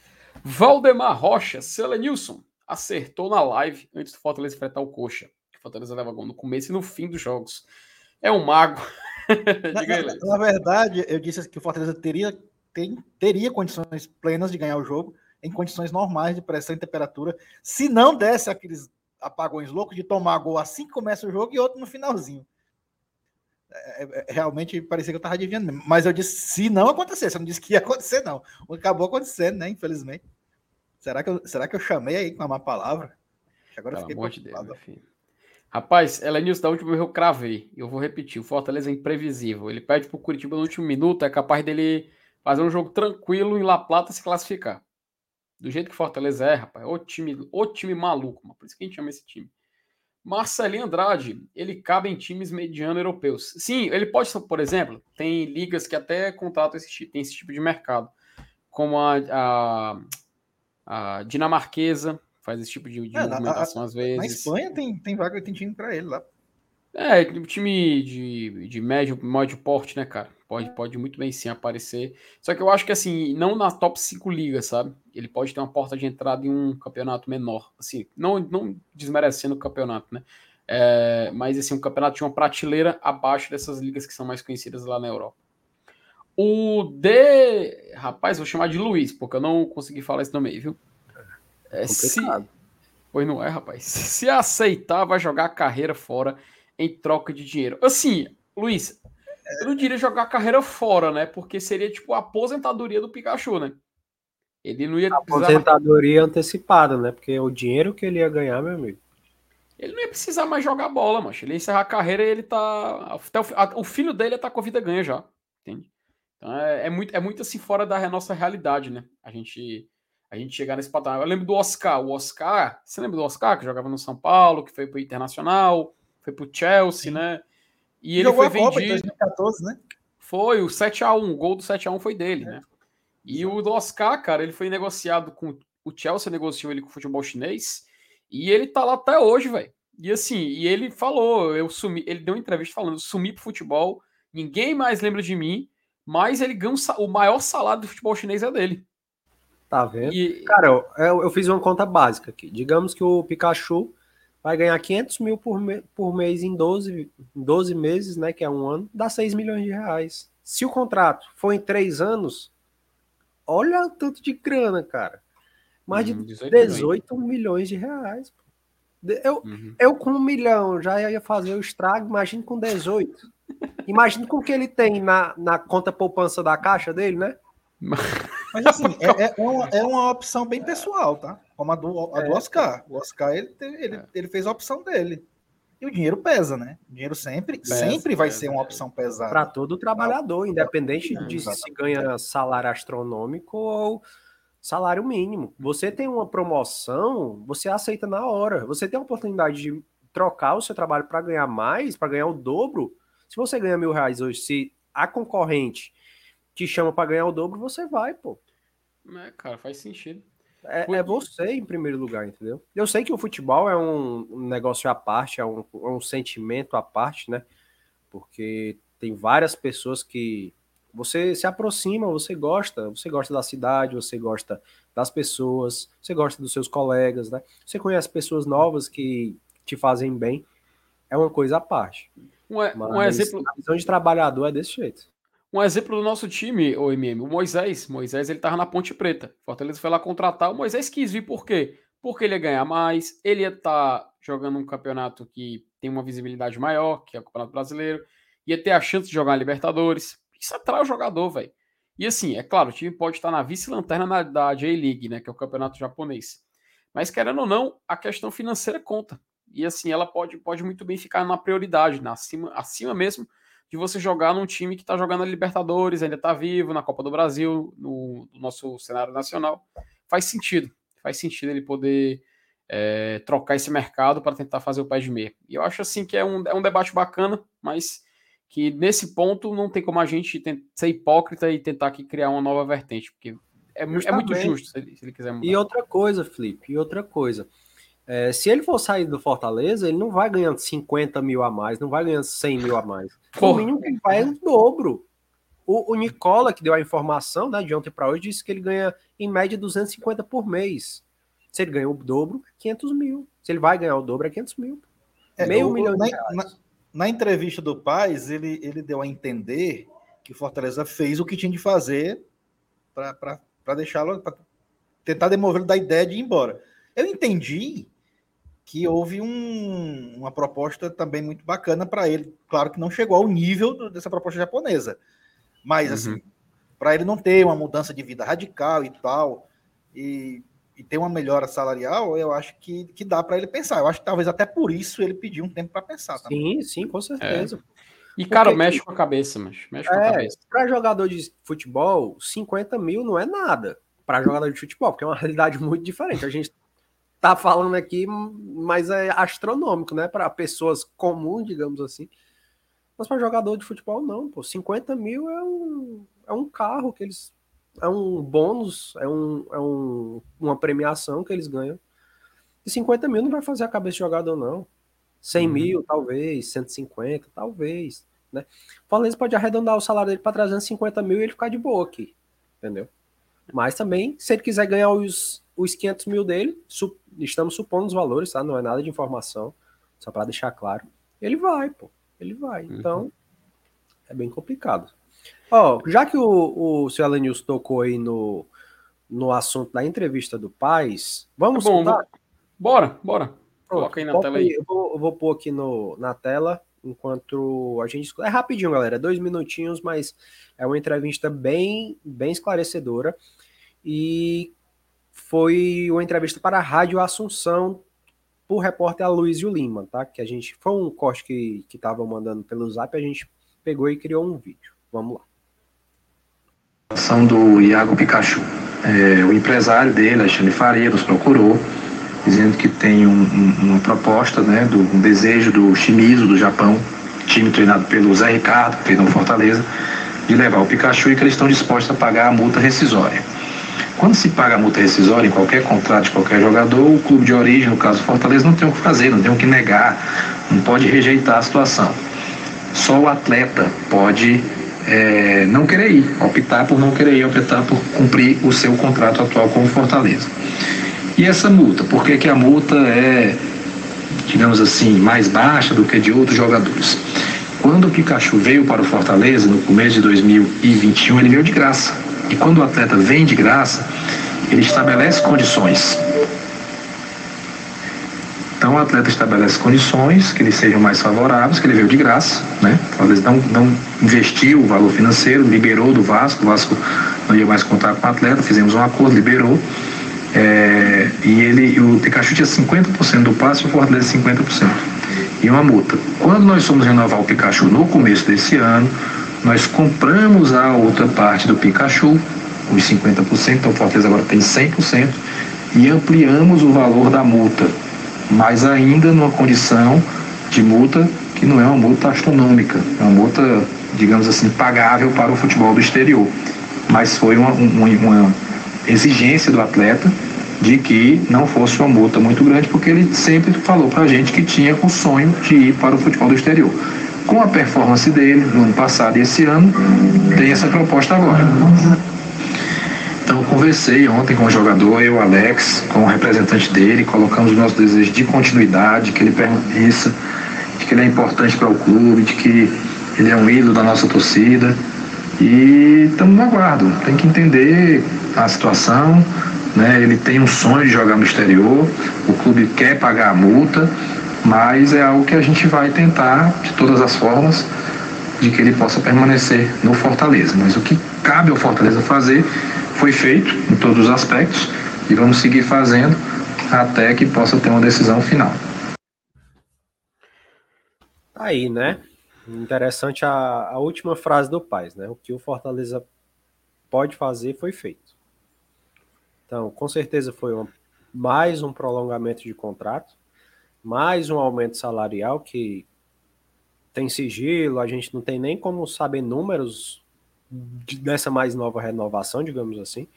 Valdemar Rocha, Selenilson. acertou na live antes do Fortaleza enfrentar o Coxa. O Fortaleza leva gol no começo e no fim dos jogos. É um mago. [LAUGHS] na, na, verdade, eu disse que o Fortaleza teria, tem, teria condições plenas de ganhar o jogo em condições normais de pressão e temperatura, se não desse aqueles apagões loucos de tomar gol assim que começa o jogo e outro no finalzinho. É, é, é realmente parecia que eu estava adivinhando. Mas eu disse se não acontecer, você não disse que ia acontecer, não. Acabou acontecendo, né? Infelizmente. Será que eu, será que eu chamei aí com uma má palavra? Agora Pelo eu fiquei amor de Deus, meu filho. Rapaz, ela é news da última eu cravei. Eu vou repetir. O Fortaleza é imprevisível. Ele pede pro Curitiba no último minuto, é capaz dele fazer um jogo tranquilo em La Plata se classificar. Do jeito que Fortaleza é, rapaz, o time, o time maluco, mano. por isso que a gente chama esse time. Marcelinho Andrade, ele cabe em times mediano europeus. Sim, ele pode, por exemplo, tem ligas que até contratam esse, tem esse tipo de mercado, como a, a, a dinamarquesa, faz esse tipo de, de é, movimentação a, às vezes. Na Espanha tem, tem vaga, tem time para ele lá. É, time de, de médio, médio porte, né, cara? Pode, pode muito bem sim aparecer. Só que eu acho que assim, não na top 5 ligas, sabe? Ele pode ter uma porta de entrada em um campeonato menor. Assim, não, não desmerecendo o campeonato, né? É, mas assim, um campeonato de uma prateleira abaixo dessas ligas que são mais conhecidas lá na Europa. O D. Rapaz, vou chamar de Luiz, porque eu não consegui falar esse nome aí, viu? É, se... Pois não é, rapaz. Se aceitar, vai jogar a carreira fora em troca de dinheiro. Assim, Luiz, eu não diria jogar a carreira fora, né? Porque seria tipo a aposentadoria do Pikachu, né? Ele não ia. Aposentadoria mais... antecipada, né? Porque o dinheiro que ele ia ganhar, meu amigo. Ele não ia precisar mais jogar bola, mas Ele ia encerrar a carreira e ele tá. Até o, a, filho dele ia tá com a vida ganha já. Entende? Então é, é, muito, é muito assim fora da nossa realidade, né? A gente, a gente chegar nesse patamar. Eu lembro do Oscar. O Oscar, você lembra do Oscar que jogava no São Paulo, que foi pro Internacional, foi pro Chelsea, Sim. né? E ele foi vendido. Copa em 2014, né? Foi, o 7x1, o gol do 7x1 foi dele, é. né? E o do Oscar, cara, ele foi negociado com. O Chelsea negociou ele com o futebol chinês e ele tá lá até hoje, velho. E assim, e ele falou, eu sumi, ele deu uma entrevista falando, sumi pro futebol, ninguém mais lembra de mim, mas ele ganha o maior salário do futebol chinês é dele. Tá vendo? E... Cara, eu, eu fiz uma conta básica aqui. Digamos que o Pikachu vai ganhar 500 mil por, me por mês em 12, 12 meses, né, que é um ano, dá 6 milhões de reais. Se o contrato for em 3 anos, olha o tanto de grana, cara. Mais de 18, 18 milhões de reais. Eu, uhum. eu com um milhão já ia fazer o estrago, imagine com 18. Imagina com o que ele tem na, na conta poupança da caixa dele, né? Mas [LAUGHS] assim, é, é, uma, é uma opção bem pessoal, tá? Como a do, a do é. Oscar. O Oscar, ele, ele, é. ele fez a opção dele. E o dinheiro pesa, né? O dinheiro sempre, pesa, sempre vai pesa, ser uma opção pesada. Para todo trabalhador, independente é, de se ganha salário astronômico ou salário mínimo. Você tem uma promoção, você aceita na hora. Você tem a oportunidade de trocar o seu trabalho para ganhar mais, para ganhar o dobro. Se você ganha mil reais hoje, se a concorrente te chama para ganhar o dobro, você vai, pô. É, cara, faz sentido. É, é, você em primeiro lugar, entendeu? Eu sei que o futebol é um negócio à parte, é um, é um sentimento à parte, né? Porque tem várias pessoas que você se aproxima, você gosta, você gosta da cidade, você gosta das pessoas, você gosta dos seus colegas, né? Você conhece pessoas novas que te fazem bem, é uma coisa à parte. Um, um exemplo. A visão de trabalhador é desse jeito. Um exemplo do nosso time, o MM, o Moisés. Moisés ele tava na Ponte Preta. Fortaleza foi lá contratar. O Moisés quis vir por quê? Porque ele ia ganhar mais, ele ia estar tá jogando um campeonato que tem uma visibilidade maior, que é o Campeonato Brasileiro, ia ter a chance de jogar na Libertadores. Isso atrai o jogador, velho. E assim, é claro, o time pode estar na vice-lanterna da J-League, né, que é o campeonato japonês. Mas querendo ou não, a questão financeira conta. E assim, ela pode, pode muito bem ficar na prioridade, na acima, acima mesmo de você jogar num time que está jogando na Libertadores, ainda está vivo, na Copa do Brasil, no, no, nosso cenário nacional. Faz sentido. Faz sentido ele poder é, trocar esse mercado para tentar fazer o pé de meia. E eu acho assim que é um, é um debate bacana, mas que nesse ponto não tem como a gente ser hipócrita e tentar aqui criar uma nova vertente, porque é, é muito justo se ele, se ele quiser mudar. E outra coisa, Felipe, e outra coisa. É, se ele for sair do Fortaleza, ele não vai ganhando 50 mil a mais, não vai ganhando 100 mil a mais. O mínimo que ele vai é o dobro. O, o Nicola, que deu a informação né, de ontem para hoje, disse que ele ganha em média 250 por mês. Se ele ganha o dobro, 500 mil. Se ele vai ganhar o dobro, é 500 mil. É, Meio o- milhão de na, reais. na- na entrevista do Paz, ele, ele deu a entender que o Fortaleza fez o que tinha de fazer para deixá-lo, para tentar demovê-lo da ideia de ir embora. Eu entendi que houve um- uma proposta também muito bacana para ele. Claro que não chegou ao nível do- dessa proposta japonesa, mas Uhum. assim, para ele não ter uma mudança de vida radical e tal, e, e ter uma melhora salarial, eu acho que, que dá para ele pensar. Eu acho que talvez até por isso ele pediu um tempo para pensar. Também. Sim, sim, com certeza. E, cara, Porque- mexe com a cabeça, mas mexe com a É, cabeça. para jogador de futebol, 50 mil não é nada para jogador de futebol, porque é uma realidade muito diferente. A gente tá falando aqui, mas é astronômico, né? Para pessoas comuns, digamos assim. Mas para jogador de futebol, não, pô. 50 mil é um, é um carro que eles. É um bônus, é, um, é um, uma premiação que eles ganham. E 50 mil não vai fazer a cabeça de jogador, não. 100 Uhum. mil, talvez, 150, talvez. Né? O Fortaleza pode arredondar o salário dele para 350 mil e ele ficar de boa aqui. Entendeu? Mas também, se ele quiser ganhar os, os 500 mil dele, su- estamos supondo os valores, tá? Não é nada de informação, só para deixar claro. Ele vai, pô. Ele vai. Então, é bem complicado. Ó, já que o, o seu Alenils tocou aí no, no assunto da entrevista do Paz, vamos Tá bom, escutar? Bora, bora. Pronto, Coloca aí na tela aí. Eu vou, eu vou pôr aqui no, na tela enquanto a gente. É rapidinho, galera, é dois minutinhos, mas é uma entrevista bem, bem esclarecedora. E foi uma entrevista para a Rádio Assunção por repórter Aloysio Lima, tá? Que a gente. Foi um corte que que tava mandando pelo zap, a gente pegou e criou um vídeo. Vamos lá. São do Iago Pikachu. É, o empresário dele, Alexandre Faria, nos procurou, dizendo que tem um- um- uma proposta, né, do, um desejo do Shimizu, do Japão, time treinado pelo Zé Ricardo, que treinou Fortaleza, de levar o Pikachu e que eles estão dispostos a pagar a multa rescisória. Quando se paga a multa rescisória em qualquer contrato de qualquer jogador, o clube de origem, no caso Fortaleza, não tem o que fazer, não tem o que negar, não pode rejeitar a situação. Só o atleta pode é, não querer ir, optar por não querer ir, optar por cumprir o seu contrato atual com o Fortaleza. E essa multa, por que, que a multa é, digamos assim, mais baixa do que de outros jogadores? Quando o Pikachu veio para o Fortaleza, no começo de 2021, ele veio de graça. E quando o atleta vem de graça, ele estabelece condições. Então o atleta estabelece condições que lhe sejam mais favoráveis, que ele veio de graça, né? Talvez não, não investiu o valor financeiro, liberou do Vasco, o Vasco não ia mais contar com o atleta, fizemos um acordo, liberou. É, e ele, o Pikachu tinha 50% do passe e o Fortaleza 50%. E uma multa. Quando nós fomos renovar o Pikachu no começo desse ano, nós compramos a outra parte do Pikachu, os 50%, então Fortaleza agora tem 100%, e ampliamos o valor da multa mas ainda numa condição de multa que não é uma multa astronômica, é uma multa, digamos assim, pagável para o futebol do exterior. Mas foi uma, um- uma exigência do atleta de que não fosse uma multa muito grande, porque ele sempre falou para a gente que tinha o sonho de ir para o futebol do exterior. Com a performance dele no ano passado e esse ano, tem essa proposta agora. Então, conversei ontem com o jogador, eu, Alex, com o representante dele, colocamos o nosso desejo de continuidade, que ele permaneça, de que ele é importante para o clube, de que ele é um ídolo da nossa torcida. E estamos no aguardo. Tem que entender a situação, né? Ele tem um sonho de jogar no exterior, o clube quer pagar a multa, mas é algo que a gente vai tentar, de todas as formas, de que ele possa permanecer no Fortaleza. Mas o que cabe ao Fortaleza fazer foi feito em todos os aspectos e vamos seguir fazendo até que possa ter uma decisão final. Tá Aí, né? Interessante a, a última frase do Paz, né? O que o Fortaleza pode fazer foi feito. Então, com certeza foi mais um prolongamento de contrato, mais um aumento salarial que tem sigilo, a gente não tem nem como saber números de- dessa mais nova renovação, digamos assim.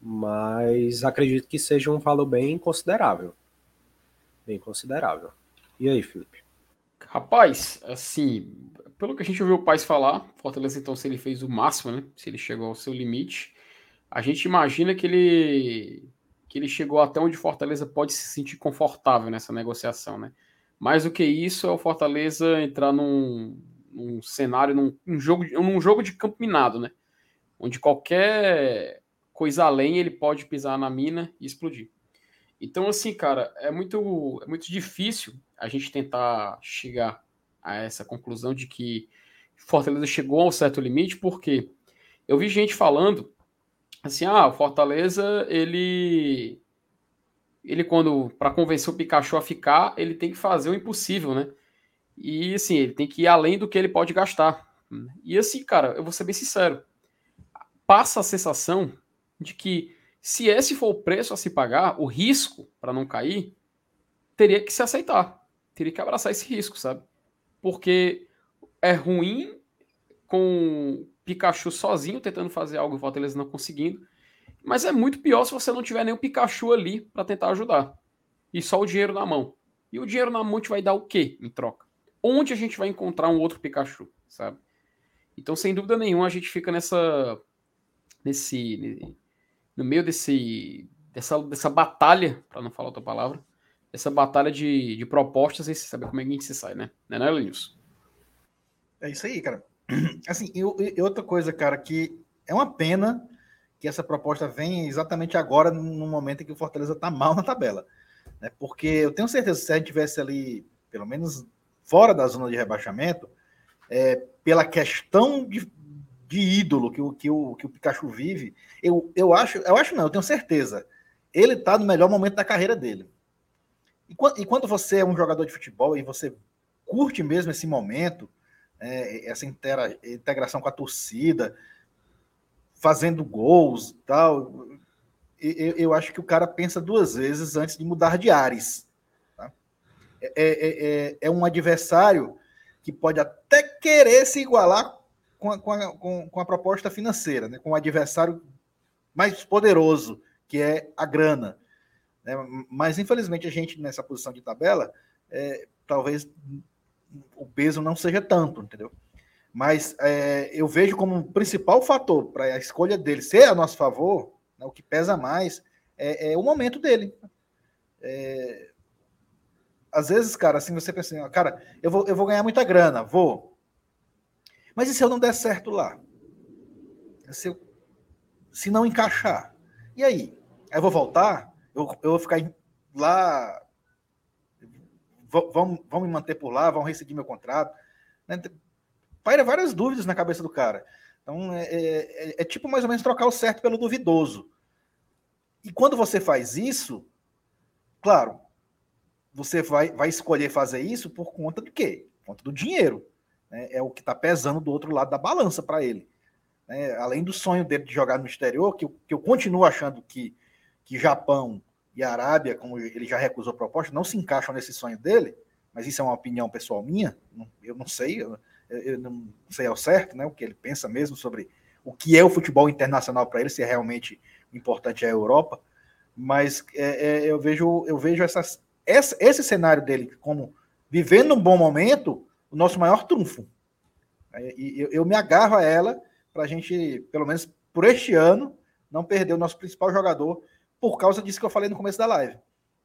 Mas acredito que seja um valor bem considerável. Bem considerável. E aí, Felipe? Rapaz, assim, pelo que a gente ouviu o Paz falar, Fortaleza, então, se ele fez o máximo, né? Se ele chegou ao seu limite, a gente imagina que ele que ele chegou até onde Fortaleza pode se sentir confortável nessa negociação, né? Mais do que isso é o Fortaleza entrar num, num cenário, num, num, jogo, num jogo de campo minado, né? Onde qualquer coisa além ele pode pisar na mina e explodir. Então, assim, cara, é muito, é muito difícil a gente tentar chegar a essa conclusão de que Fortaleza chegou a um certo limite, porque eu vi gente falando assim, ah, o Fortaleza, ele ele quando para convencer o Pikachu a ficar, ele tem que fazer o impossível, né? E assim, ele tem que ir além do que ele pode gastar. E assim, cara, eu vou ser bem sincero, passa a sensação de que se esse for o preço a se pagar, o risco para não cair, teria que se aceitar, teria que abraçar esse risco, sabe? Porque é ruim com Pikachu sozinho tentando fazer algo e Fortaleza não conseguindo. Mas é muito pior se você não tiver o Pikachu ali para tentar ajudar. E só o dinheiro na mão. E o dinheiro na mão te vai dar o quê em troca? Onde a gente vai encontrar um outro Pikachu, sabe? Então, sem dúvida nenhuma, a gente fica nessa. nesse. no meio desse. dessa, dessa batalha, para não falar outra palavra, essa batalha de, de propostas e saber como é que a gente se sai, né? Não é, né, Linus? É isso aí, cara. [CLEARS THROAT] Assim, e, e outra coisa, cara, que é uma pena que essa proposta venha exatamente agora, no momento em que o Fortaleza está mal na tabela. Né? Porque eu tenho certeza que se a gente tivesse ali, pelo menos fora da zona de rebaixamento, é, pela questão de, de ídolo que o, que, o, que o Pikachu vive, eu, eu acho, eu acho não, eu tenho certeza. Ele está no melhor momento da carreira dele. E quando, e quando você é um jogador de futebol e você curte mesmo esse momento, é, essa intera, integração com a torcida, fazendo gols tal. Eu, acho que o cara pensa duas vezes antes de mudar de ares. Tá? É, é, é, é, um adversário que pode até querer se igualar com a, com a, com, com a proposta financeira, né? com o adversário mais poderoso, que é a grana. Né? Mas, infelizmente, a gente, nessa posição de tabela, é, talvez o peso não seja tanto, entendeu? Mas é, eu vejo como principal fator para a escolha dele ser a nosso favor, né, o que pesa mais, é, é o momento dele. É, às vezes, cara, assim, você pensa assim, cara, eu vou, eu vou ganhar muita grana, vou. Mas e se eu não der certo lá? Se, eu, se não encaixar? E aí? Aí eu vou voltar? Eu, eu vou ficar lá vão, vão me manter por lá, vão rescindir meu contrato. Né? Paira várias dúvidas na cabeça do cara. Então, é, é, é, é, tipo mais ou menos trocar o certo pelo duvidoso. E quando você faz isso, claro, você vai, vai escolher fazer isso por conta do quê? Por conta do dinheiro. Né? É o que está pesando do outro lado da balança para ele. Né? Além do sonho dele de jogar no exterior, que eu, que eu continuo achando que, que Japão e a Arábia, como ele já recusou a proposta, não se encaixam nesse sonho dele, mas isso é uma opinião pessoal minha, eu não sei, eu, eu não sei ao certo né, o que ele pensa mesmo sobre o que é o futebol internacional para ele, se é realmente importante é a Europa, mas é, é, eu vejo, eu vejo essas, essa, esse cenário dele como vivendo um bom momento, o nosso maior trunfo. E eu, eu me agarro a ela para a gente, pelo menos por este ano, não perder o nosso principal jogador por causa disso que eu falei no começo da live.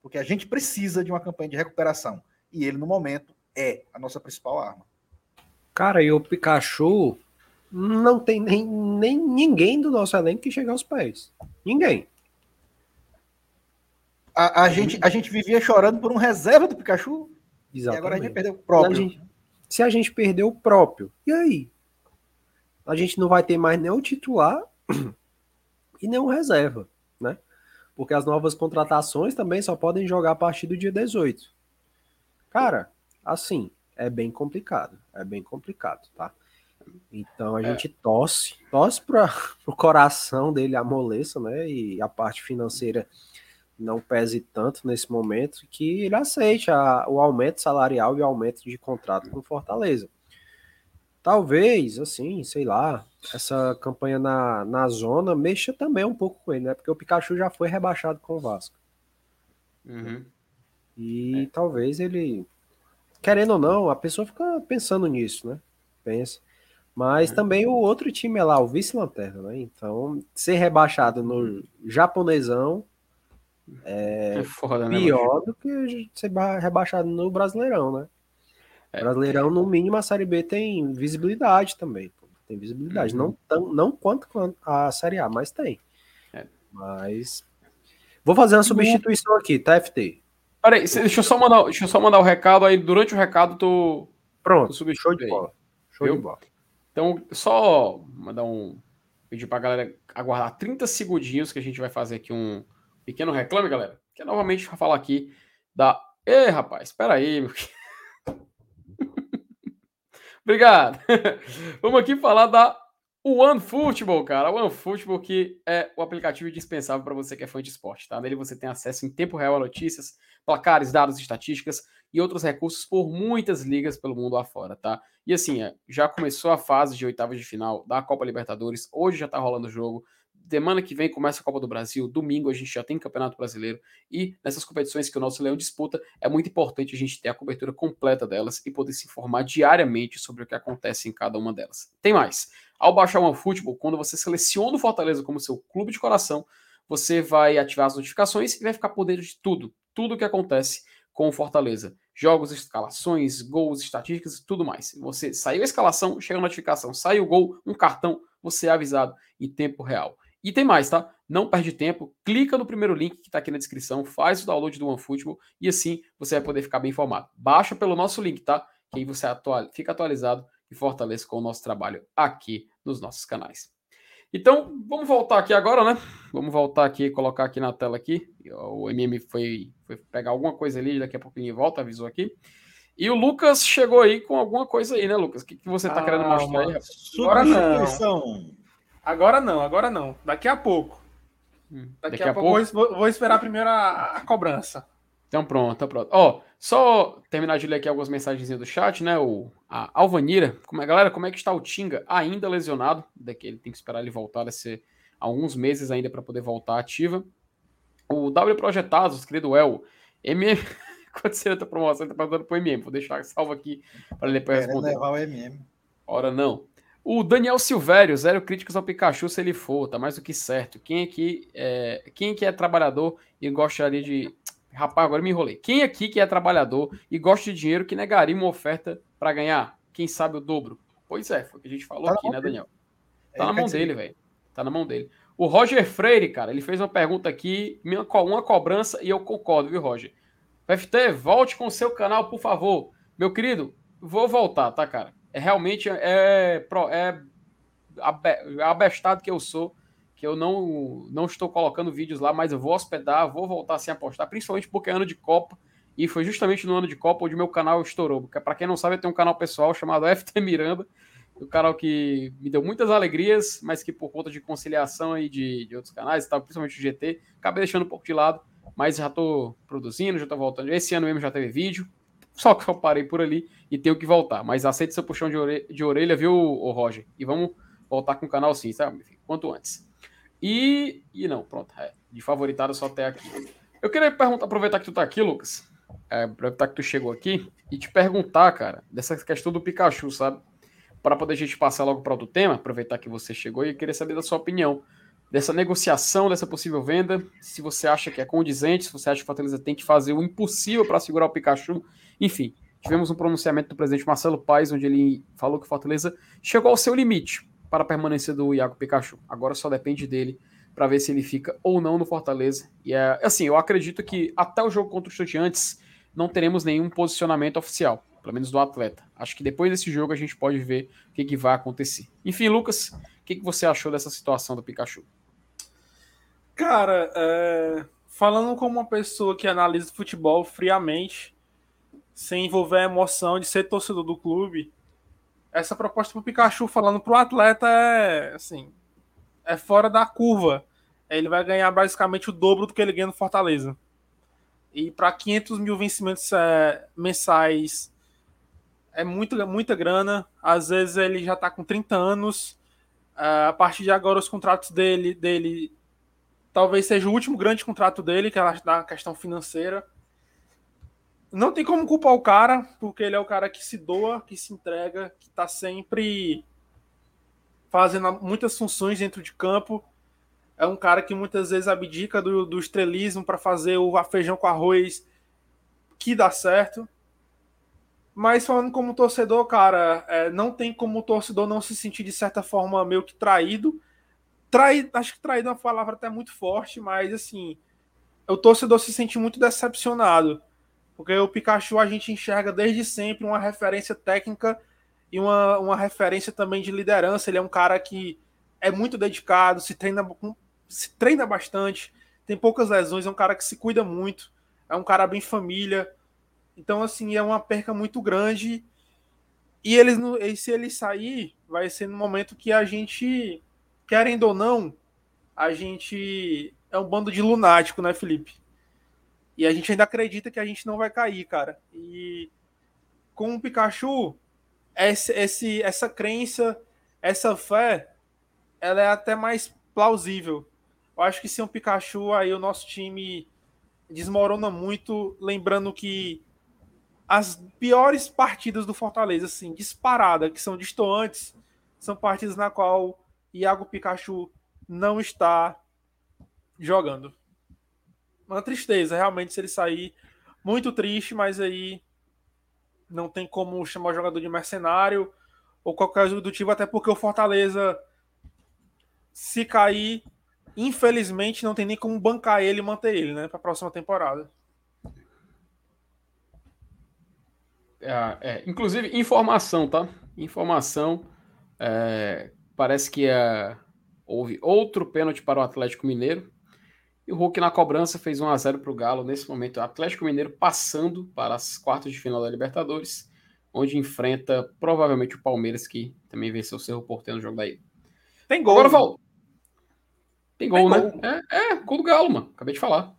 Porque a gente precisa de uma campanha de recuperação. E ele, no momento, é a nossa principal arma. Cara, e o Pikachu não tem nem, nem ninguém do nosso elenco que chega aos pés. Ninguém. A, a gente, a gente vivia chorando por um reserva do Pikachu. Exatamente. E agora a gente perdeu o próprio. A gente, se a gente perdeu o próprio, e aí? A gente não vai ter mais nem o titular [CLEARS THROAT] e nem o reserva? Porque as novas contratações também só podem jogar a partir do dia 18. Cara, assim, é bem complicado, é bem complicado, tá? Então a é. gente torce, torce para [LAUGHS] o coração dele amoleça, né? E a parte financeira não pese tanto nesse momento que ele aceite a, o aumento salarial e o aumento de contrato com Fortaleza. Talvez, assim, sei lá, essa campanha na, na zona mexa também um pouco com ele, né? Porque o Pikachu já foi rebaixado com o Vasco. Uhum. E é. talvez ele. Querendo ou não, a pessoa fica pensando nisso, né? Pensa. Mas uhum. também o outro time é lá, o vice-lanterna, né? Então, ser rebaixado no japonesão É, foda, né? Pior do que ser ba- rebaixado no Brasileirão, né? É. Brasileirão, no mínimo, a Série B tem visibilidade também. pô. Tem visibilidade. Uhum. Não, tão, não quanto a Série A, mas tem. É. Mas. Vou fazer uma substituição aqui, tá, FT? Peraí, deixa eu só mandar, deixa eu só mandar o recado aí. Durante o recado, tu, Pronto, substitui show de bola. Show Viu? de bola. Então, só mandar um. Pedir pra galera aguardar 30 segundinhos que a gente vai fazer aqui um pequeno reclame, galera. Que é novamente falar aqui da. Ê, rapaz, espera aí, meu. Obrigado. [LAUGHS] Vamos aqui falar da One Football, cara. One Football que é o aplicativo indispensável para você que é fã de esporte, tá? Nele você tem acesso em tempo real a notícias, placares, dados, estatísticas e outros recursos por muitas ligas pelo mundo afora, tá? E assim, é, já começou a fase de oitavas de final da Copa Libertadores, hoje já tá rolando o jogo. Semana que vem começa a Copa do Brasil, domingo a gente já tem Campeonato Brasileiro e nessas competições que o nosso Leão disputa, é muito importante a gente ter a cobertura completa delas e poder se informar diariamente sobre o que acontece em cada uma delas. Tem mais. Ao baixar o OneFootball, quando você seleciona o Fortaleza como seu clube de coração, você vai ativar as notificações e vai ficar por dentro de tudo, tudo o que acontece com o Fortaleza. Jogos, escalações, gols, estatísticas e tudo mais. Você saiu a escalação, chega a notificação, saiu o gol, um cartão, você é avisado em tempo real. E tem mais, tá? Não perde tempo, clica no primeiro link que está aqui na descrição, faz o download do OneFootball e assim você vai poder ficar bem informado. Baixa pelo nosso link, tá? Que aí você atual, fica atualizado e fortaleça com o nosso trabalho aqui nos nossos canais. Então, vamos voltar aqui agora, né? Vamos voltar aqui, colocar aqui na tela aqui. O MM foi, foi pegar alguma coisa ali, daqui a pouquinho volta, avisou aqui. E o Lucas chegou aí com alguma coisa aí, né, Lucas? O que, que você tá querendo Calma. mostrar aí, rapaz? Agora não. Substituição. Agora não, agora não. Daqui a pouco. Hum, Daqui, a, pouco, eu vou, vou esperar primeiro a, a cobrança. Então pronto, tá pronto. Ó, só terminar de ler aqui algumas mensagens do chat, né? O, a Alvanira, como é, galera, como é que está o Tinga? Ainda lesionado, daqui ele tem que esperar ele voltar, vai ser alguns meses ainda para poder voltar ativa. O W Projetados, querido El, MM, [LAUGHS] quando você entra promoção, ele tá perguntando pro MM, vou deixar salvo aqui para ele depois responder. levar o MM. Ora não. O Daniel Silvério, zero críticas ao Pikachu se ele for, tá mais do que certo. Quem aqui é, quem aqui é trabalhador e gostaria de. Rapaz, agora me enrolei. Quem aqui que é trabalhador e gosta de dinheiro que negaria uma oferta para ganhar? Quem sabe o dobro? Pois é, foi o que a gente falou Tá aqui, né. Daniel? Tá Ele na mão dele, velho. Tá na mão dele. O Roger Freire, cara, ele fez uma pergunta aqui, uma cobrança, e eu concordo, viu, Roger? FT, volte com o seu canal, por favor. Meu querido, vou voltar, tá, cara? É realmente é, é abe- abestado que eu sou, que eu não, não estou colocando vídeos lá, mas eu vou hospedar, vou voltar sem apostar, principalmente porque é ano de Copa, e foi justamente no ano de Copa onde meu canal estourou. Para quem não sabe, eu tenho um canal pessoal chamado [LAUGHS] FT Miranda, um canal que me deu muitas alegrias, mas que por conta de conciliação aí de, de outros canais, tal, principalmente o GT, acabei deixando um pouco de lado, mas já tô produzindo, já tô voltando. Esse ano mesmo já teve vídeo, só que eu parei por ali e tenho que voltar. Mas aceite seu puxão de, ore- de orelha, viu, ô Roger? E vamos voltar com o canal sim, filho? Quanto antes. E, e não, pronto, é, de favoritado só até aqui. Eu queria perguntar, aproveitar que tu tá aqui, Lucas, é, aproveitar que tu chegou aqui e te perguntar, cara, dessa questão do Pikachu, sabe? Para poder a gente passar logo para outro tema, aproveitar que você chegou e eu queria saber da sua opinião dessa negociação, dessa possível venda, se você acha que é condizente, se você acha que o Fortaleza tem que fazer o impossível para segurar o Pikachu, enfim. Tivemos um pronunciamento do presidente Marcelo Paes, onde ele falou que o Fortaleza chegou ao seu limite para a permanência do Iago Pikachu. Agora só depende dele para ver se ele fica ou não no Fortaleza. E é assim, eu acredito que até o jogo contra o Estudiantes não teremos nenhum posicionamento oficial, pelo menos do atleta. Acho que depois desse jogo a gente pode ver o que, que vai acontecer. Enfim, Lucas, o que, que você achou dessa situação do Pikachu? Cara, é, falando como uma pessoa que analisa futebol friamente, sem envolver a emoção de ser torcedor do clube, essa proposta pro Pikachu falando pro atleta é assim, é fora da curva. Ele vai ganhar basicamente o dobro do que ele ganha no Fortaleza. E para 500 mil vencimentos é, mensais é muita, muita grana. Às vezes ele já tá com 30 anos. É, a partir de agora, os contratos dele, dele talvez seja o último grande contrato dele, que é na questão financeira. Não tem como culpar o cara, porque ele é o cara que se doa, que se entrega, que tá sempre fazendo muitas funções dentro de campo. é um cara que muitas vezes abdica do, do estrelismo para fazer o feijão com arroz que dá certo. Mas falando como torcedor, cara, é, não tem como o torcedor não se sentir de certa forma meio que traído. Traído, acho que traído é uma palavra até muito forte, mas assim, o torcedor se sente muito decepcionado. Porque o Pikachu a gente enxerga desde sempre uma referência técnica e uma, uma referência também de liderança. Ele é um cara que é muito dedicado, se treina, se treina bastante, tem poucas lesões, é um cara que se cuida muito, é um cara bem família. Então, assim, é uma perca muito grande. E eles, e se ele sair, vai ser no momento que a gente, querendo ou não, a gente é um bando de lunático, né, Felipe? E a gente ainda acredita que a gente não vai cair, cara. E com o Pikachu, esse, esse, essa crença, essa fé, ela é até mais plausível. Eu acho que sem o Pikachu, aí o nosso time desmorona muito, lembrando que as piores partidas do Fortaleza, assim, disparada, que são distantes, são partidas na qual Iago Pikachu não está jogando uma tristeza, realmente, se ele sair. Muito triste, mas aí não tem como chamar o jogador de mercenário ou qualquer coisa do tipo, até porque o Fortaleza, se cair, infelizmente não tem nem como bancar ele e manter ele, né, para a próxima temporada. É, é, inclusive, informação, tá? Informação. É, parece que é, houve outro pênalti para o Atlético Mineiro. E o Hulk na cobrança fez 1 a 0 para o Galo. Nesse momento, o Atlético Mineiro passando para as quartas de final da Libertadores, onde enfrenta provavelmente o Palmeiras, que também venceu o Cerro Porteiro no jogo daí. Tem gol. Agora, Val. Tem gol, Tem né? Gol. É, é, gol do Galo, mano. Acabei de falar.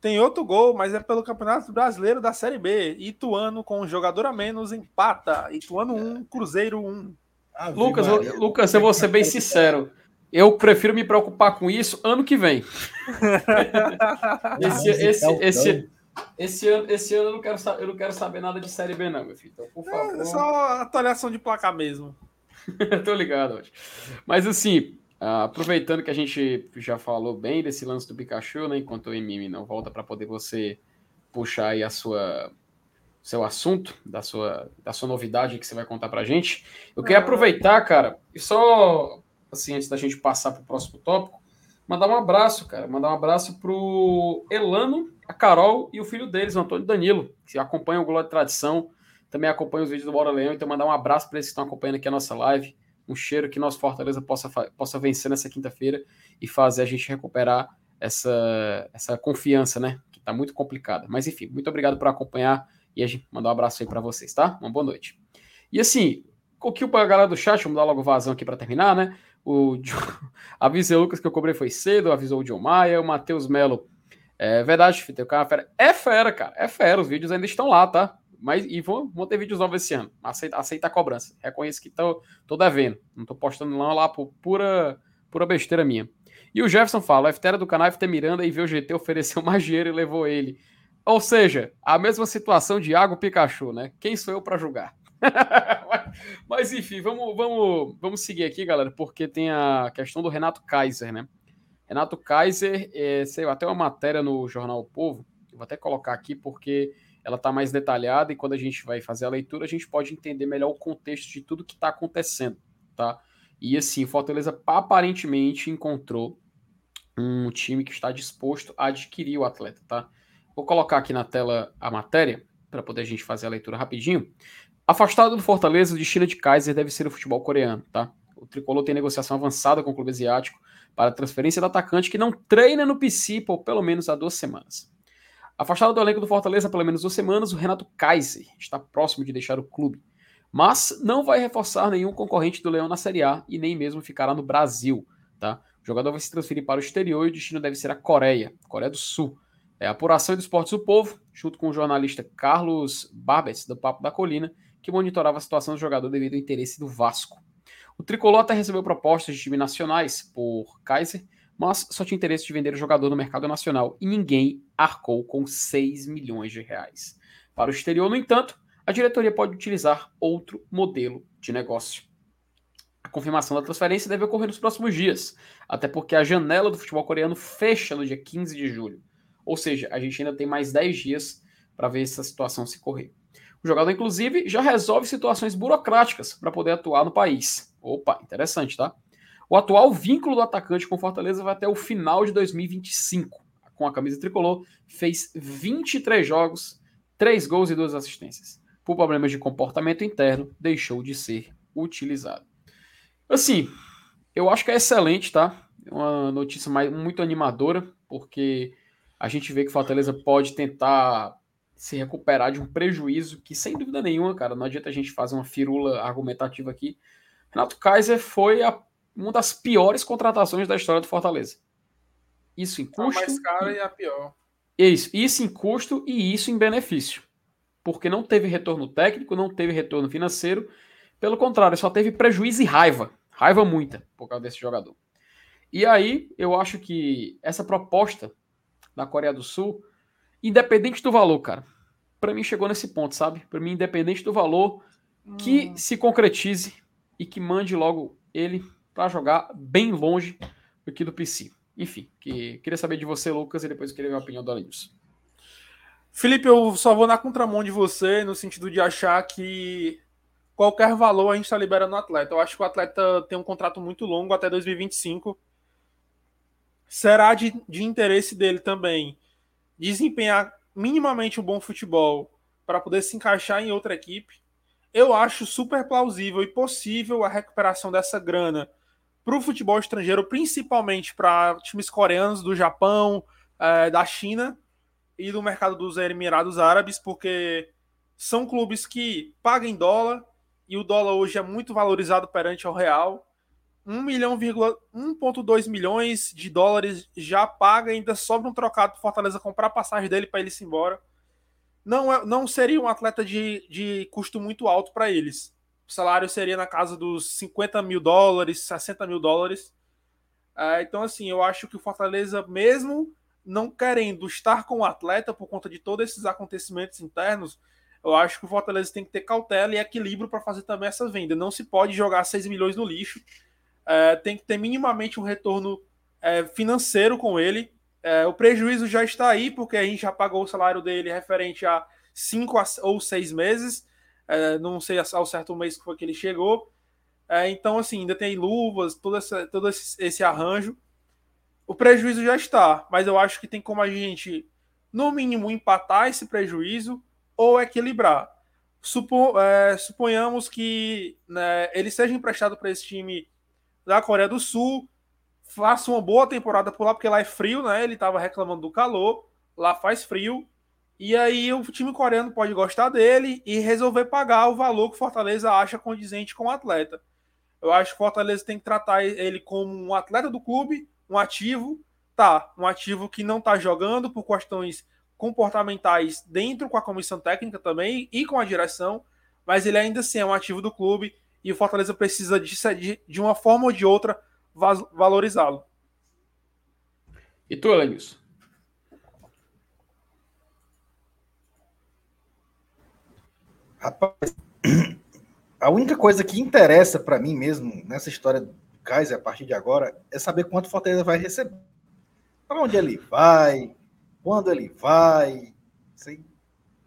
Tem outro gol, mas é pelo Campeonato Brasileiro da Série B. Ituano com um jogador a menos empata. Ituano 1, Cruzeiro 1. Ah, Lucas, Lucas, eu vou ser bem sincero. Eu prefiro me preocupar com isso ano que vem. [LAUGHS] esse, esse, esse, esse, ano, esse ano eu não, quero, eu não quero saber nada de Série B, não, meu filho. Então, por favor. É só atualização de placar mesmo. [LAUGHS] Tô ligado, hoje. Mas assim, aproveitando que a gente já falou bem desse lance do Pikachu, né? Enquanto o MM não volta para poder você puxar aí a sua seu assunto, da sua, da sua novidade que você vai contar pra gente. Eu queria aproveitar, cara, e só assim, antes da gente passar para o próximo tópico, mandar um abraço, cara. Mandar um abraço pro Elano, a Carol e o filho deles, o Antônio Danilo, que acompanham o Globo de Tradição, também acompanham os vídeos do Bora Leão. Então, mandar um abraço para eles que estão acompanhando aqui a nossa live. Um cheiro que nosso Fortaleza possa, possa vencer nessa quinta-feira e fazer a gente recuperar essa, essa confiança, né? Que tá muito complicada. Mas enfim, muito obrigado por acompanhar e a gente mandar um abraço aí para vocês, tá? Uma boa noite. E assim, pouquinho para a galera do chat, vamos dar logo vazão aqui para terminar, né? O [LAUGHS] avisei o Lucas que eu cobrei foi cedo, avisou o John Maia, o Matheus Melo. É verdade, o cara é fera. É fera, cara. É fera. Os vídeos ainda estão lá, tá? Mas e vão, vão ter vídeos novos esse ano. Aceita, aceita a cobrança. Reconheço que tô, tô devendo. Não tô postando lá, por pura, pura besteira minha. E o Jefferson fala: o FT do canal FT Miranda e viu o GT ofereceu [LAUGHS] mais dinheiro e levou ele. Ou seja, a mesma situação de Iago Pikachu, né? Quem sou eu para julgar? [LAUGHS] Mas enfim, vamos, vamos, vamos seguir aqui, galera, porque tem a questão do Renato Kaiser, né? Renato Kaiser, é, sei até uma matéria no jornal o Povo, vou até colocar aqui porque ela está mais detalhada e quando a gente vai fazer a leitura, a gente pode entender melhor o contexto de tudo que está acontecendo, tá? E assim, Fortaleza aparentemente encontrou um time que está disposto a adquirir o atleta, tá? Vou colocar aqui na tela a matéria para poder a gente fazer a leitura rapidinho. Afastado do Fortaleza, o destino de Kaiser deve ser o futebol coreano, tá? O tricolor tem negociação avançada com o clube asiático para a transferência do atacante que não treina no PC por pelo menos há duas semanas. Afastado do elenco do Fortaleza há pelo menos duas semanas, o Renato Kaiser está próximo de deixar o clube, mas não vai reforçar nenhum concorrente do Leão na Série A e nem mesmo ficará no Brasil, tá? O jogador vai se transferir para o exterior e o destino deve ser a Coreia, Coreia do Sul. É a apuração do Esportes do Povo, junto com o jornalista Carlos Barbets, do Papo da Colina, que monitorava a situação do jogador devido ao interesse do Vasco. O Tricolor até recebeu propostas de times nacionais por Kaiser, mas só tinha interesse de vender o jogador no mercado nacional e ninguém arcou com 6 milhões de reais. Para o exterior, no entanto, a diretoria pode utilizar outro modelo de negócio. A confirmação da transferência deve ocorrer nos próximos dias, até porque a janela do futebol coreano fecha no dia 15 de julho. Ou seja, a gente ainda tem mais 10 dias para ver essa situação se correr. O jogador, inclusive, já resolve situações burocráticas para poder atuar no país. Opa, interessante, tá? O atual vínculo do atacante com Fortaleza vai até o final de 2025. Com a camisa tricolor, fez 23 jogos, 3 gols e 2 assistências. Por problemas de comportamento interno, deixou de ser utilizado. Assim, eu acho que é excelente, tá? Uma notícia mais, muito animadora, porque a gente vê que Fortaleza pode tentar se recuperar de um prejuízo que, sem dúvida nenhuma, cara, não adianta a gente fazer uma firula argumentativa aqui. Renato Kaiser foi a uma das piores contratações da história do Fortaleza. Isso em custo. A mais cara e a pior. Isso, isso em custo e isso em benefício. Porque não teve retorno técnico, não teve retorno financeiro. Pelo contrário, só teve prejuízo e raiva. Raiva muita por causa desse jogador. E aí, eu acho que essa proposta da Coreia do Sul, independente do valor, cara, para mim chegou nesse ponto, sabe? Para mim, independente do valor, que hum. se concretize e que mande logo ele para jogar bem longe aqui do PC. Enfim, que, queria saber de você, Lucas, e depois eu queria ver a opinião do Alenilson. Felipe, eu só vou na contramão de você, no sentido de achar que qualquer valor a gente está liberando o atleta. Eu acho que o atleta tem um contrato muito longo até 2025. Será de, de interesse dele também desempenhar minimamente um bom futebol para poder se encaixar em outra equipe. Eu acho super plausível e possível a recuperação dessa grana para o futebol estrangeiro, principalmente para times coreanos, do Japão, é, da China e do mercado dos Emirados Árabes, porque são clubes que pagam em dólar e o dólar hoje é muito valorizado perante ao real. 1 milhão, 1,2 milhões de dólares já paga, ainda sobra um trocado para Fortaleza comprar a passagem dele para ele se embora. Não, é, não seria um atleta de, de custo muito alto para eles o salário seria na casa dos 50 mil dólares, 60 mil dólares. É, então, assim, eu acho que o Fortaleza, mesmo não querendo estar com o atleta por conta de todos esses acontecimentos internos, eu acho que o Fortaleza tem que ter cautela e equilíbrio para fazer também essa venda. Não se pode jogar 6 milhões no lixo. É, tem que ter minimamente um retorno é, financeiro com ele. É, o prejuízo já está aí, porque a gente já pagou o salário dele referente a 5 ou 6 meses. É, não sei ao certo mês que foi que ele chegou. É, então, assim, ainda tem luvas, todo, essa, todo esse, esse, arranjo. O prejuízo já está, mas eu acho que tem como a gente, no mínimo, empatar esse prejuízo ou equilibrar. Supo, é, suponhamos que né, ele seja emprestado para esse time da Coreia do Sul, faça uma boa temporada por lá, porque lá é frio, né? Ele estava reclamando do calor, lá faz frio. E aí o time coreano pode gostar dele e resolver pagar o valor que o Fortaleza acha condizente com o atleta. Eu acho que o Fortaleza tem que tratar ele como um atleta do clube, um ativo, tá, um ativo que não está jogando por questões comportamentais dentro com a comissão técnica também e com a direção, mas ele ainda assim é um ativo do clube e o Fortaleza precisa de, de uma forma ou de outra valorizá-lo. E tu, Elenilson? Rapaz, [CLEARS THROAT] a única coisa que interessa para mim mesmo nessa história do Kaiser a partir de agora é saber quanto o Fortaleza vai receber. Para onde ele vai, quando ele vai, isso aí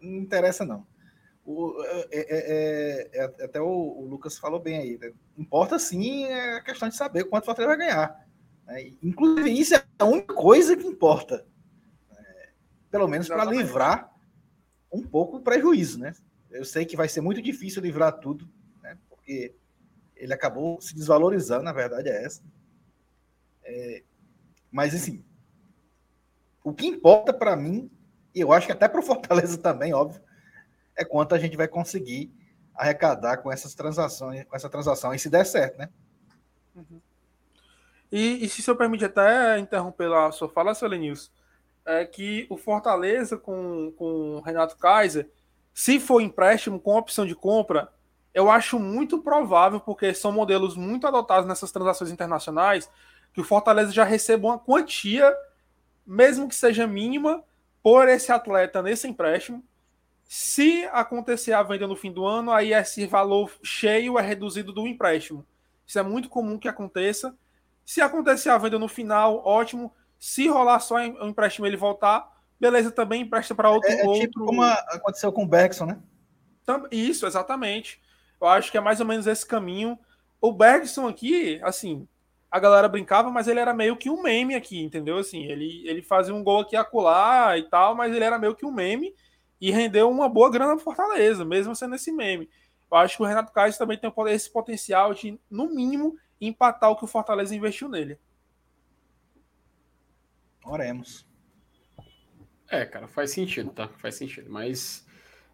não interessa não. O, é, é, é, é até o, o, Lucas falou bem aí. Né? Importa sim é a questão de saber quanto o Fortaleza vai ganhar. Né? Inclusive, isso é a única coisa que importa. É, pelo menos para livrar um pouco o prejuízo, né? Eu sei que vai ser muito difícil livrar tudo, né? Porque ele acabou se desvalorizando, na verdade é essa. É, mas assim, o que importa para mim, e eu acho que até para o Fortaleza [LAUGHS] também, óbvio, é quanto a gente vai conseguir arrecadar com essas transações, com essa transação, e se der certo, né? Uhum. E, e, se o senhor permite até interromper a sua fala, seu Lenils, é que o Fortaleza com, com o Renato Kaiser se for empréstimo com opção de compra, eu acho muito provável, porque são modelos muito adotados nessas transações internacionais, que o Fortaleza já receba uma quantia, mesmo que seja mínima, por esse atleta nesse empréstimo. Se acontecer a venda no fim do ano, aí esse valor cheio é reduzido do empréstimo. Isso é muito comum que aconteça. Se acontecer a venda no final, ótimo. Se rolar só o empréstimo ele voltar, beleza, também empresta para outro. É, é outro... tipo como aconteceu com o Bergson, né? Isso, exatamente. Eu acho que é mais ou menos esse caminho. O Bergson aqui, assim, a galera brincava, mas ele era meio que um meme aqui, entendeu? Assim, ele, ele fazia um gol aqui acolá e tal, mas ele era meio que um meme e rendeu uma boa grana pro Fortaleza, mesmo sendo esse meme. Eu acho que o Renato Kaiser também tem esse potencial de, no mínimo, empatar o que o Fortaleza investiu nele. Oremos. É, cara, faz sentido, tá? Faz sentido. Mas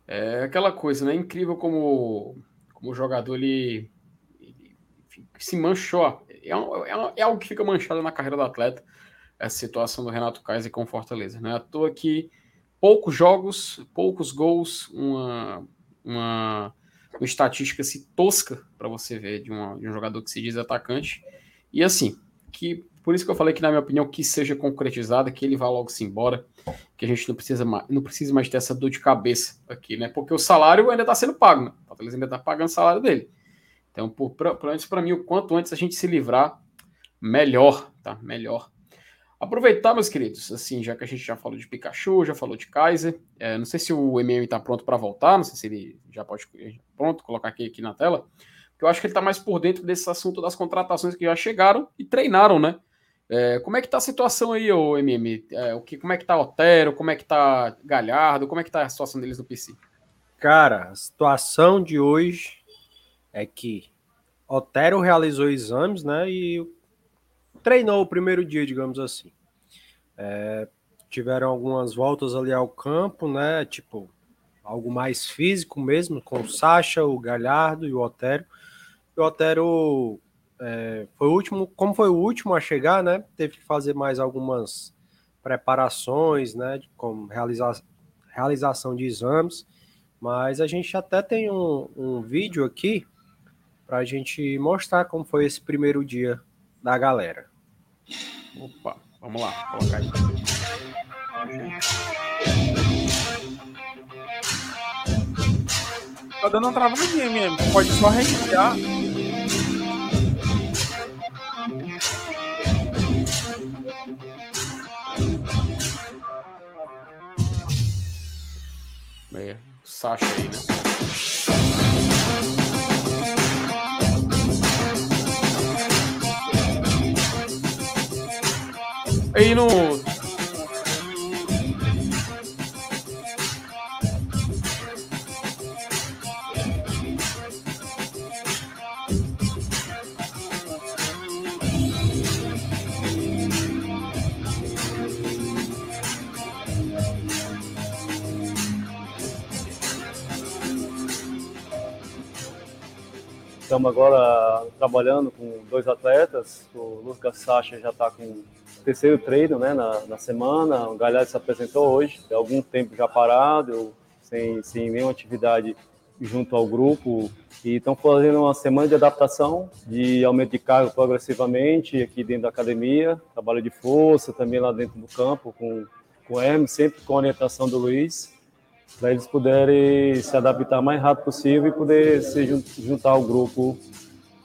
é aquela coisa, né? Incrível como, como o jogador ele, ele se manchou. É, é, é, algo que fica manchado na carreira do atleta, essa situação do Renato Kaiser com Fortaleza. Né? À toa que poucos jogos, poucos gols, uma, uma, uma estatística assim, tosca para você ver de, uma, de um jogador que se diz atacante. E assim, que por isso que eu falei que, na minha opinião, que seja concretizada, que ele vá logo se embora, que a gente não precisa mais, não precisa mais ter essa dor de cabeça aqui, né? Porque o salário ainda está sendo pago, né? O Fortaleza ainda está pagando o salário dele. Então, por, pra, antes, para mim, o quanto antes a gente se livrar, melhor, tá? Melhor. Aproveitar, meus queridos, assim, já que a gente já falou de Pikachu, já falou de Kaiser, é, não sei se o MM está pronto para voltar, não sei se ele já pode pronto colocar aqui, aqui na tela, porque eu acho que ele está mais por dentro desse assunto das contratações que já chegaram e treinaram, né? É, como é que tá a situação aí, o MM? É, o que, como é que tá Otero? Como é que tá Galhardo? Como é que tá a situação deles no PC? Cara, a situação de hoje é que Otero realizou exames, né? E treinou o primeiro dia, digamos assim. É, tiveram algumas voltas ali ao campo, né? Tipo, algo mais físico mesmo, com o Sacha, o Galhardo e o Otero. E o Otero é, foi o último, como foi o último a chegar, né? Teve que fazer mais algumas preparações, né? Como realização de exames. Mas a gente até tem um, um vídeo aqui para a gente mostrar como foi esse primeiro dia da galera. Opa, vamos lá, colocar aí. Tá dando uma travadinha mesmo. Pode só reiniciar. É, Sasha aí, né? Aí no Estamos agora trabalhando com dois atletas. O Lucas Sacha já está com terceiro treino né, na, na semana. O Galhardo se apresentou hoje, tem algum tempo já parado, sem, sem nenhuma atividade junto ao grupo. E estão fazendo uma semana de adaptação, de aumento de carga progressivamente aqui dentro da academia. Trabalho de força também lá dentro do campo com, com o Hermes, sempre com a orientação do Luiz para eles poderem se adaptar o mais rápido possível e poder se juntar ao grupo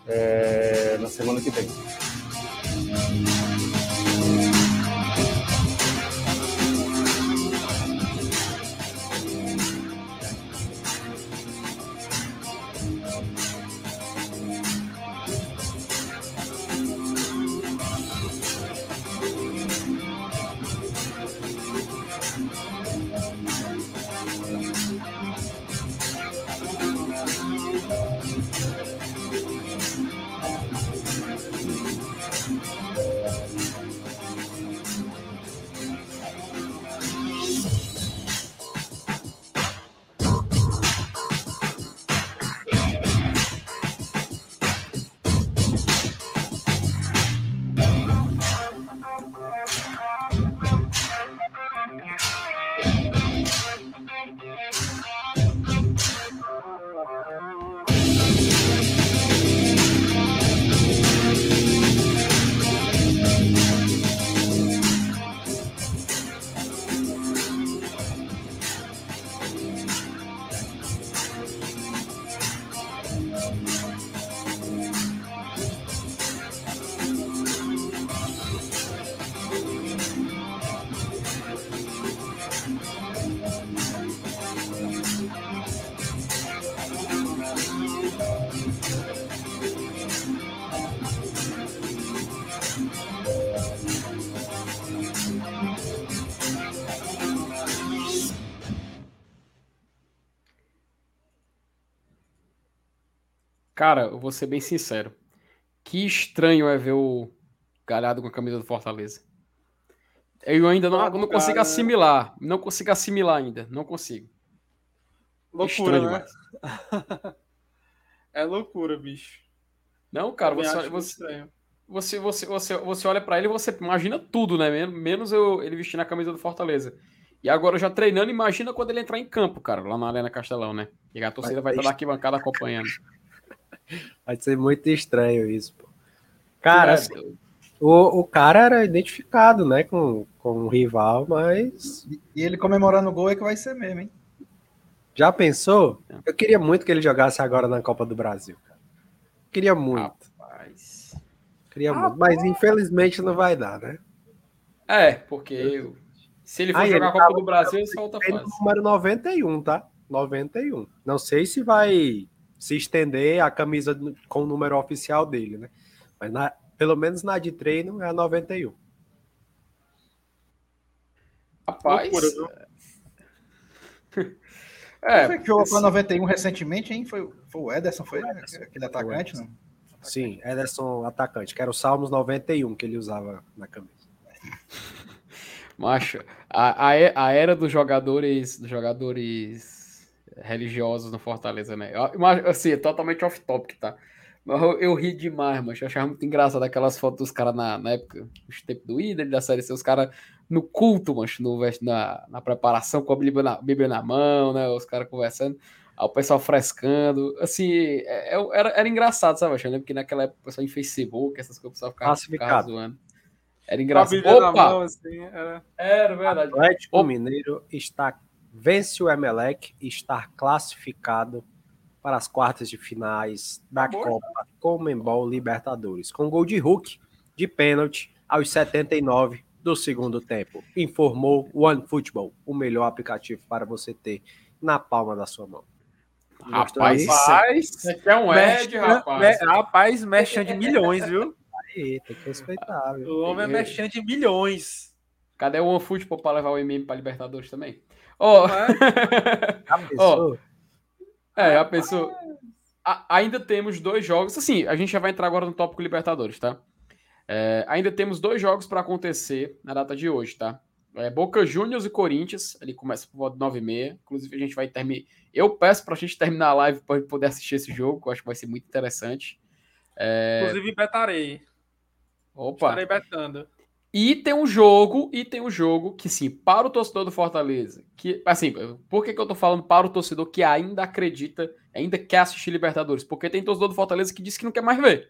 é, na semana que vem. Cara, eu vou ser bem sincero. Que estranho é ver o Galhardo com a camisa do Fortaleza. Eu ainda não, não consigo cara, assimilar. Não consigo assimilar ainda. Não consigo. Loucura, Estranho né? [LAUGHS] é loucura, bicho. Não, cara, você, você, você, você, você, você olha pra ele e você imagina tudo, né? Men- Menos eu, ele vestindo a camisa do Fortaleza. E agora já treinando, imagina quando ele entrar em campo, cara, lá na Arena Castelão, né? E a torcida vai estar na arquibancada acompanhando. Vai ser muito estranho isso, pô. Cara, É, assim, o, o cara era identificado, né, com, com o rival, mas E, ele comemorando o gol é que vai ser mesmo, hein? já pensou? Eu queria muito que ele jogasse agora na Copa do Brasil. cara. Queria muito, Rapaz. queria muito, mas infelizmente não vai dar, né? É, porque se ele for Aí, jogar a ele Copa tava- do Brasil, é Ele fase. número 91, tá? 91. Não sei se vai se estender a camisa com o número oficial dele, né? Mas na- pelo menos na de treino é a 91. Rapaz. Loucura, viu? [LAUGHS] É, foi que jogou com a 91 recentemente, hein? Foi, foi o Ederson, foi né? aquele atacante, não? Sim, Ederson atacante, que era o Salmos 91 que ele usava na camisa. [LAUGHS] Macho, a, a, a era dos jogadores, dos jogadores religiosos no Fortaleza, né? Assim, é totalmente off-topic, tá? Mas eu, eu ri demais, mas eu achava muito engraçado aquelas fotos dos caras na, na época, os tempos do Ídolo, da série C, os caras no culto, mancho, no, na, na preparação com a Bíblia na, Bíblia na mão, né? Os caras conversando, aí o pessoal frescando. Assim, é- é- era, era engraçado, sabe? Eu lembro que naquela época o pessoal em Facebook, essas coisas, o pessoal ficava, zoando. Era engraçado. Opa! mão, assim, era... Era verdade. Atlético Ô. Mineiro está vence o Emelec e está classificado para as quartas de finais da Acabou, Copa Comembol Libertadores, com gol de Hulk de pênalti aos 79 do segundo tempo. Informou One Football, o melhor aplicativo para você ter na palma da sua mão. Gostou Rapaz, Isso aqui é um Ed, Merchan- rapaz. me- rapaz, mexendo de milhões, viu? Aí, tem que respeitar, viu? O homem é mexendo de milhões. Cadê o OneFootball para levar o MM para Libertadores também? Ó, Não é? [LAUGHS] Já pensou? é, a ainda temos dois jogos. Assim, a gente já vai entrar agora no tópico Libertadores, tá? É, ainda temos dois jogos para acontecer na data de hoje, tá? É, Boca Juniors e Corinthians, ele começa por volta de 9h30. Inclusive, a gente vai terminar. Eu peço pra gente terminar a live para poder assistir esse jogo, que eu acho que vai ser muito interessante. Inclusive, betarei. Opa! Estarei betando. E tem um jogo, e tem um jogo que, sim, para o torcedor do Fortaleza, que, assim, por que, que eu tô falando para o torcedor que ainda acredita, ainda quer assistir Libertadores? Porque tem torcedor do Fortaleza que diz que não quer mais ver,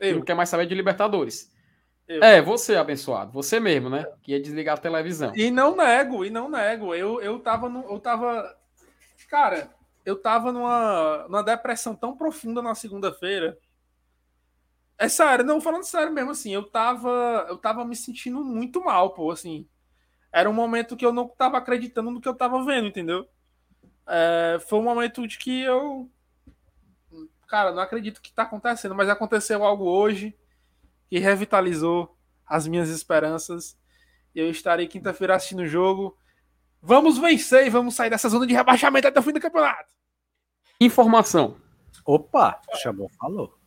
que não Eu. quer mais saber de Libertadores. Eu. É, você, abençoado, você mesmo, né? Que ia desligar a televisão. E não nego, e não nego. Eu, eu tava no, eu tava. Cara, eu tava numa, numa depressão tão profunda na segunda-feira. É sério, não falando sério mesmo, assim, eu tava, eu tava me sentindo muito mal, pô, assim. Era um momento que eu não tava acreditando no que eu tava vendo, entendeu? É, foi um momento de que eu. Cara, não acredito que tá acontecendo, mas aconteceu algo hoje que revitalizou as minhas esperanças. E eu estarei quinta-feira assistindo o jogo. Vamos vencer e vamos sair dessa zona de rebaixamento até o fim do campeonato. Informação. Opa, chamou, falou.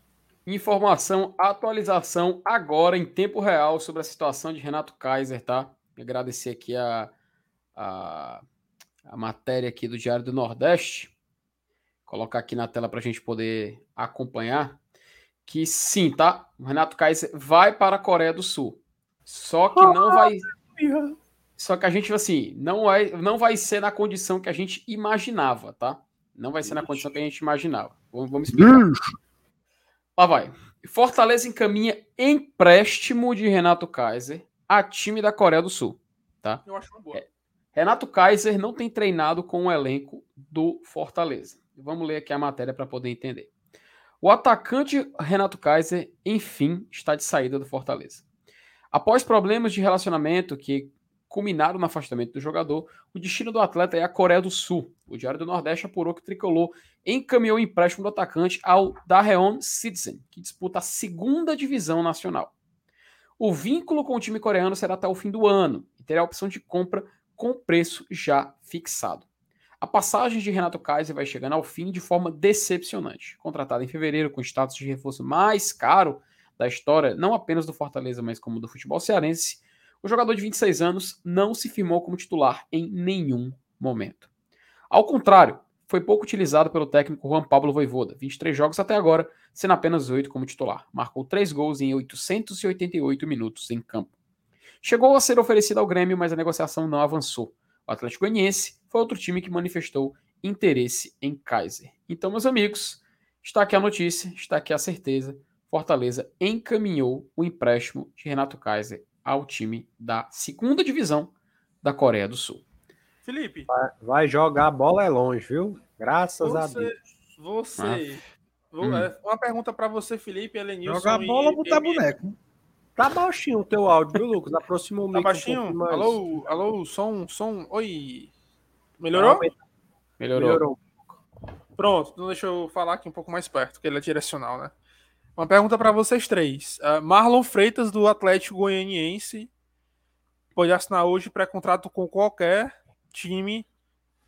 Informação, atualização agora em tempo real sobre a situação de Renato Kaiser, tá? Agradecer aqui a, a, a matéria aqui do Diário do Nordeste. Colocar aqui na tela para a gente poder acompanhar. Que sim, tá? O Renato Kaiser vai para a Coreia do Sul. Só que não vai. Só que a gente, assim, não vai, não vai ser na condição que a gente imaginava, tá? Não vai ser na condição que a gente imaginava. Vamos, vamos explicar. Lá vai. Fortaleza encaminha empréstimo de Renato Kaiser a time da Coreia do Sul. Tá? Eu acho uma boa. Renato Kaiser não tem treinado com o elenco do Fortaleza. Vamos ler aqui a matéria para poder entender. O atacante Renato Kaiser, enfim, está de saída do Fortaleza. Após problemas de relacionamento que culminaram no afastamento do jogador, o destino do atleta é a Coreia do Sul. O Diário do Nordeste apurou que o tricolor encaminhou o empréstimo do atacante ao Daeon Citizen, que disputa a segunda divisão nacional. O vínculo com o time coreano será até o fim do ano e terá a opção de compra com preço já fixado. A passagem de Renato Kaiser vai chegando ao fim de forma decepcionante. Contratado em fevereiro com status de reforço mais caro da história, não apenas do Fortaleza, mas como do futebol cearense, o jogador de 26 anos não se firmou como titular em nenhum momento. Ao contrário, foi pouco utilizado pelo técnico Juan Pablo Voivoda, 23 jogos até agora, sendo apenas 8 como titular. Marcou 3 gols em 888 minutos em campo. Chegou a ser oferecido ao Grêmio, mas a negociação não avançou. O Atlético Goianiense foi outro time que manifestou interesse em Kaiser. Então, meus amigos, está aqui a notícia, está aqui a certeza. Fortaleza encaminhou o empréstimo de Renato Kaiser ao time da segunda divisão da Coreia do Sul. Felipe. Vai, vai jogar a bola é longe, viu? Graças você, a Deus. Você. Ah. Hum. Uma pergunta para você, Felipe, Elenilson. Jogar bola ou botar boneco? Tá baixinho o teu áudio, viu, Lucas? Aproxima o Tá baixinho? Um alô, alô, som, som. Oi. Melhorou? Melhorou. Melhorou. Pronto, então deixa eu falar aqui um pouco mais perto, que ele é direcional, né? Uma pergunta para vocês três. Uh, Marlon Freitas, do Atlético Goianiense, pode assinar hoje pré-contrato com qualquer time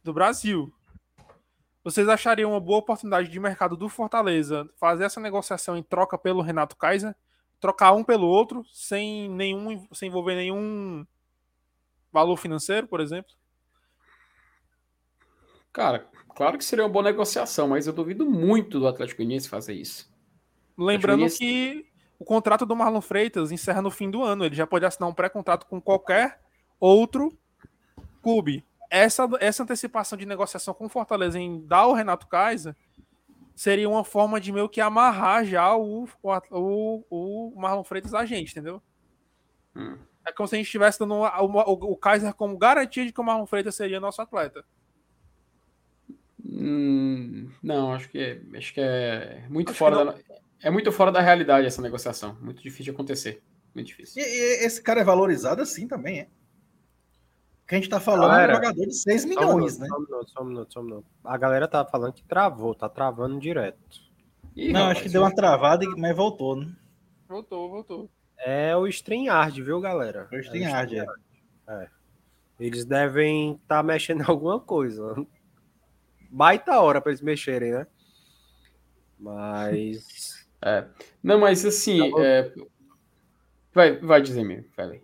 do Brasil. Vocês achariam uma boa oportunidade de mercado do Fortaleza fazer essa negociação em troca pelo Renato Kaiser? trocar um pelo outro sem nenhum sem envolver nenhum valor financeiro, por exemplo? Cara, claro que seria uma boa negociação, mas eu duvido muito do Atlético Goianiense fazer isso. Lembrando que o contrato do Marlon Freitas encerra no fim do ano, ele já pode assinar um pré-contrato com qualquer outro clube. Essa, essa antecipação de negociação com o Fortaleza em dar o Renato Kaiser seria uma forma de meio que amarrar já o, o, o Marlon Freitas a gente, entendeu? Hum. É como se a gente estivesse dando o, o, o Kaiser como garantia de que o Marlon Freitas seria nosso atleta. Hum, não, acho que é, acho que é muito acho fora da, é muito fora da realidade essa negociação. Muito difícil de acontecer. Muito difícil. E, e esse cara é valorizado assim também, é? que a gente tá falando galera, é um jogador de 6 milhões, só um né? Só um minuto, só um minuto, só um minuto. A galera tá falando que travou, tá travando direto. Ih, não, rapaz, acho que deu uma travada, mas voltou, né? Voltou, voltou. É o StreamYard, viu, galera? O StreamYard, é. é. Eles devem estar tá mexendo em alguma coisa. Baita hora para eles mexerem, né? Mas. É. Não, mas assim. Tá é... Vai, vai dizer mesmo, falei.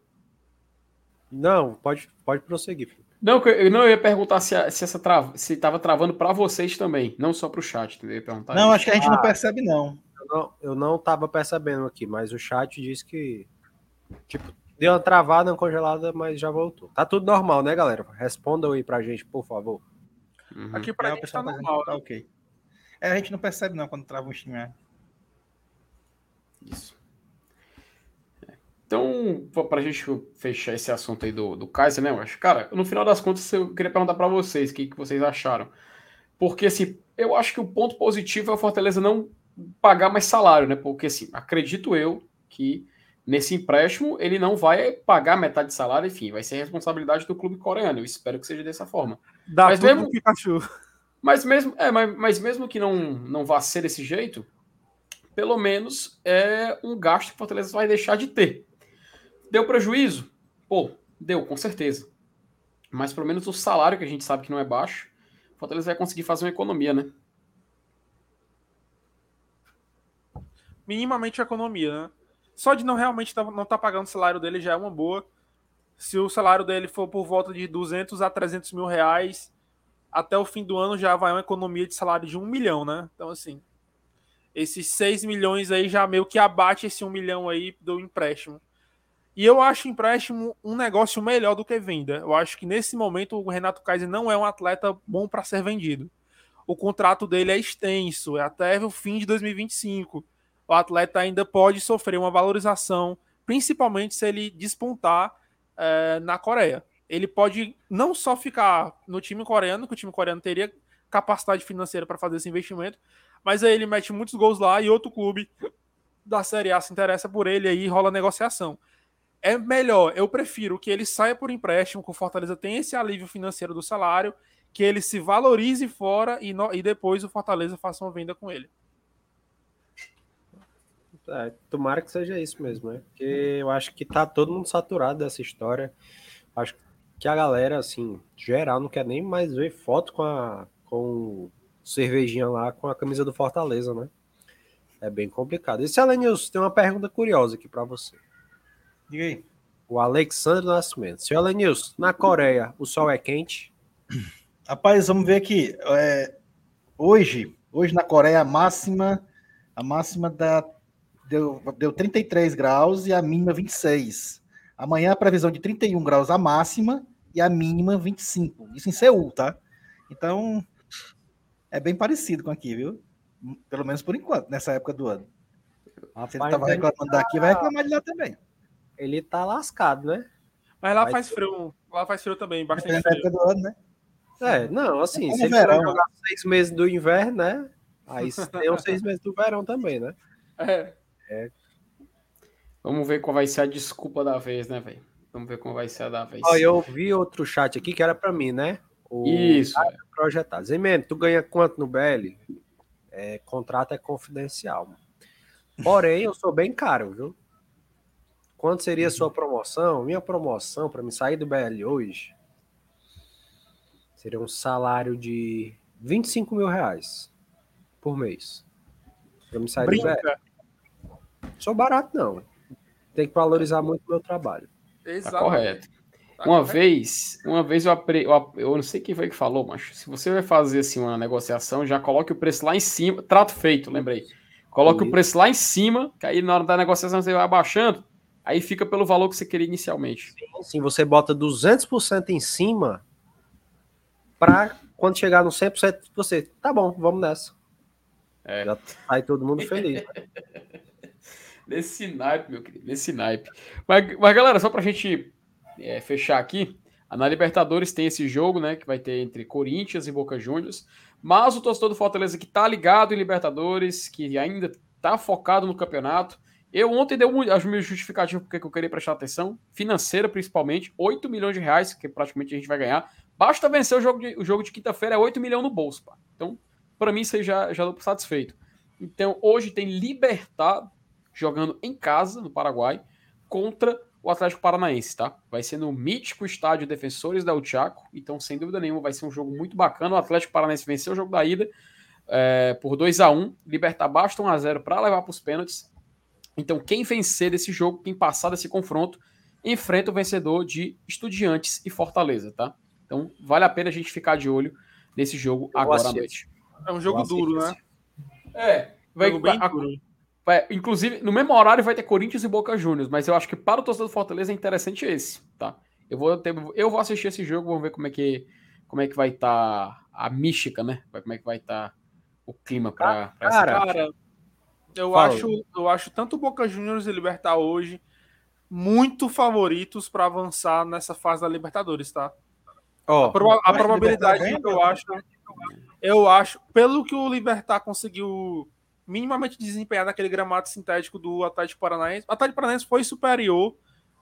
Não, pode, pode prosseguir. Não, eu não ia perguntar se, se essa trava, se estava travando para vocês também, não só para o chat. Eu ia perguntar não, isso. acho que a gente ah, não percebe não. Eu não, eu não tava percebendo aqui, mas o chat disse que tipo deu uma travada, uma congelada, mas já voltou. Tá tudo normal, né, galera? Respondam aí pra gente, por favor. Uhum. Aqui para é, gente tá normal, tá ok. É, a gente não percebe não quando trava um stream. Isso. Então, para a gente fechar esse assunto aí do, do Kaiser, né, eu acho, cara, no final das contas, eu queria perguntar para vocês o que, que vocês acharam. Porque, assim, eu acho que o ponto positivo é o Fortaleza não pagar mais salário, né? Porque, assim, acredito eu que nesse empréstimo ele não vai pagar metade de salário, enfim, vai ser responsabilidade do clube coreano. Eu espero que seja dessa forma. Dá mas mesmo Pikachu. Mas mesmo, é, mas, mas mesmo que não, não vá ser desse jeito, pelo menos é um gasto que o Fortaleza vai deixar de ter. Deu prejuízo? Pô, deu, com certeza. Mas pelo menos o salário, que a gente sabe que não é baixo, o Fortaleza vai conseguir fazer uma economia, né? Minimamente economia, né? Só de não realmente tá, não estar tá pagando o salário dele já é uma boa. Se o salário dele for por volta de 200 a 300 mil reais, até o fim do ano já vai uma economia de salário de um milhão, né? Então, assim, esses 6 milhões aí já meio que abate esse um milhão aí do empréstimo. E eu acho empréstimo um negócio melhor do que venda. Eu acho que nesse momento o Renato Kaiser não é um atleta bom para ser vendido. O contrato dele é extenso, é até o fim de 2025. O atleta ainda pode sofrer uma valorização, principalmente se ele despontar é, na Coreia. Ele pode não só ficar no time coreano, que o time coreano teria capacidade financeira para fazer esse investimento, mas aí ele mete muitos gols lá e outro clube da Série A se interessa por ele aí rola negociação é melhor, eu prefiro que ele saia por empréstimo, que o Fortaleza tenha esse alívio financeiro do salário, que ele se valorize fora e, no, e depois o Fortaleza faça uma venda com ele. É, tomara que seja isso mesmo, né? Porque eu acho que tá todo mundo saturado dessa história. Acho que a galera, assim, geral, não quer nem mais ver foto com a com cervejinha lá com a camisa do Fortaleza, né? É bem complicado. E Selenilson, tem uma pergunta curiosa aqui para você. Diga aí. O Alexandre Nascimento. Seu Elenilson, na Coreia, o sol é quente? Rapaz, vamos ver aqui. É, hoje, hoje na Coreia, a máxima, a máxima da, deu, deu 33 graus e a mínima 26. Amanhã a previsão de 31 graus a máxima e a mínima 25. Isso em Seul, tá? Então, é bem parecido com aqui, viu? Pelo menos por enquanto, nessa época do ano. Se ele estava reclamando daqui, vai reclamar de lá também. Ele tá lascado, né? Mas lá Vai faz frio. Lá faz frio também, bastante Nessa época frio. do ano, né? É, não, assim, É se ele verão, for jogar seis meses do inverno, né? Aí tem os seis meses do verão também, né? [LAUGHS] É. Vamos ver qual vai ser a desculpa da vez, né, velho? Vamos ver como vai ser a da vez. Ó, eu vi outro chat aqui que era pra mim, né? O Isso. cara projetado. Zemeno, tu ganha quanto no BL? É, contrato é confidencial. mano. Porém, eu sou bem caro, viu? Quanto seria a sua promoção? Minha promoção para me sair do BL hoje seria um salário de 25 mil reais por mês. Para me sair do BL. Brinca. Sou barato, não. Tem que valorizar muito o meu trabalho. Tá Exato. correto. Uma vez, uma vez eu, apre... eu, não sei quem foi que falou, mas se você vai fazer assim uma negociação, já coloque o preço lá em cima. Trato feito, lembrei. Coloque o Isso. preço lá em cima, que aí na hora da negociação você vai abaixando, aí fica pelo valor que você queria inicialmente. Assim, você bota 200% em cima para quando chegar no 100% você, tá bom, vamos nessa. É. Já sai todo mundo feliz. [LAUGHS] Nesse naipe, meu querido, nesse naipe. Mas, mas galera, só pra gente é, fechar aqui, a na Libertadores tem esse jogo, né, que vai ter entre Corinthians e Boca Juniors, mas o torcedor do Fortaleza que tá ligado em Libertadores, que ainda tá focado no campeonato, eu ontem dei as minhas justificativas porque que eu queria prestar atenção, financeira principalmente, 8 milhões de reais, que praticamente a gente vai ganhar, basta vencer o jogo de, o jogo de quinta-feira, é 8 milhões no bolso, pá. Então, pra mim, isso aí já, já por satisfeito. Então, hoje tem Libertad jogando em casa, no Paraguai, contra o Atlético Paranaense, tá? Vai ser no mítico estádio Defensores da Chaco, então, sem dúvida nenhuma, vai ser um jogo muito bacana. O Atlético Paranaense venceu o jogo da ida é, por 2 a 1 Libertar basta 1 a 0 para levar para os pênaltis. Então, quem vencer desse jogo, quem passar desse confronto, enfrenta o vencedor de Estudiantes e Fortaleza, tá? Então, vale a pena a gente ficar de olho nesse jogo vou agora à noite. É um jogo Eu duro, né? É, vai, Jogo bem a- duro. É, inclusive, no mesmo horário vai ter Corinthians e Boca Juniors, mas eu acho que para o torcedor do Fortaleza é interessante esse, tá? Eu vou, ter- eu vou assistir esse jogo, vamos ver como é que, como é que vai estar a mística, né? Como é que vai estar o clima para essa Cara, eu Fala. acho, eu acho tanto Boca Juniors e Libertar hoje muito favoritos para avançar nessa fase da Libertadores, tá? Ó, A, proba- a probabilidade eu ganha, acho, eu acho, pelo que o Libertar conseguiu minimamente desempenhar naquele gramado sintético do Atlético Paranaense, o Atlético Paranaense foi superior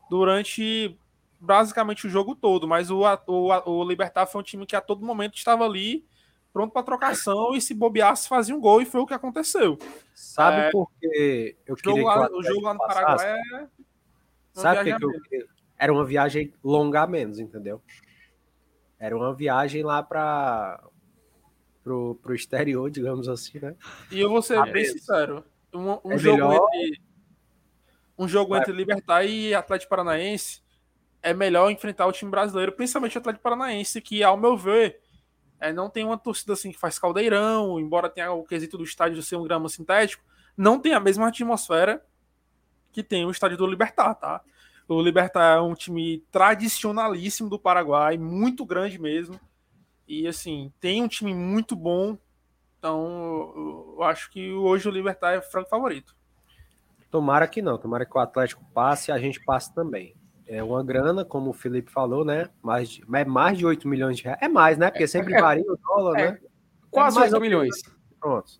durante basicamente o jogo todo, mas o, o, o Libertar foi um time que a todo momento estava ali pronto para trocação e se bobeasse fazia um gol e foi o que aconteceu. sabe é, por que eu O queria jogo, que lá, Atlético o jogo lá no? Paraguai é Sabe por que eu queria? Era uma viagem longa a menos, entendeu? Era uma viagem lá para pro, pro exterior, digamos assim, né? E eu vou ser Ah, bem beleza. sincero. Um, um É jogo melhor- entre. Um jogo entre Libertar e Atlético Paranaense é melhor enfrentar o time brasileiro, principalmente o Atlético Paranaense, que, ao meu ver, é, não tem uma torcida assim que faz caldeirão, embora tenha o quesito do estádio ser um grama sintético, não tem a mesma atmosfera que tem o estádio do Libertar, tá? O Libertar é um time tradicionalíssimo do Paraguai, muito grande mesmo. E assim, tem um time muito bom. Então, eu- acho que hoje o Libertar é franco favorito. Tomara que não, tomara que o Atlético passe e a gente passe também. É uma grana, como o Felipe falou, né? Mais de, é mais de 8 milhões de reais. É mais, né? Porque sempre é- varia o dólar, é. né? Quase mais 8 ou milhões. Pronto.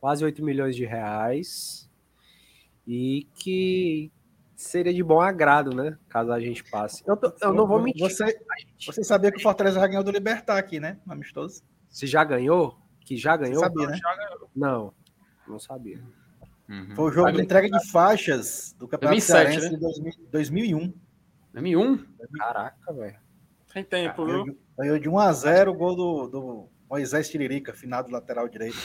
Quase 8 milhões de reais. E que seria de bom agrado, né? Caso a gente passe. Eu, tô- eu não vou mentir. Você, você sabia que o Fortaleza já ganhou do Libertar aqui, né? No Amistoso. Se já ganhou? Que já Você ganhou? sabia, né? Não, não sabia. Uhum. Foi o jogo de entrega de faixas do Campeonato 2007, Cearense né? de 2000 2001. 2001? Caraca, velho. Tem tempo, Ganhou viu? Ganhou de 1 a 0 o gol do, do Moisés Tiririca, finado lateral direito.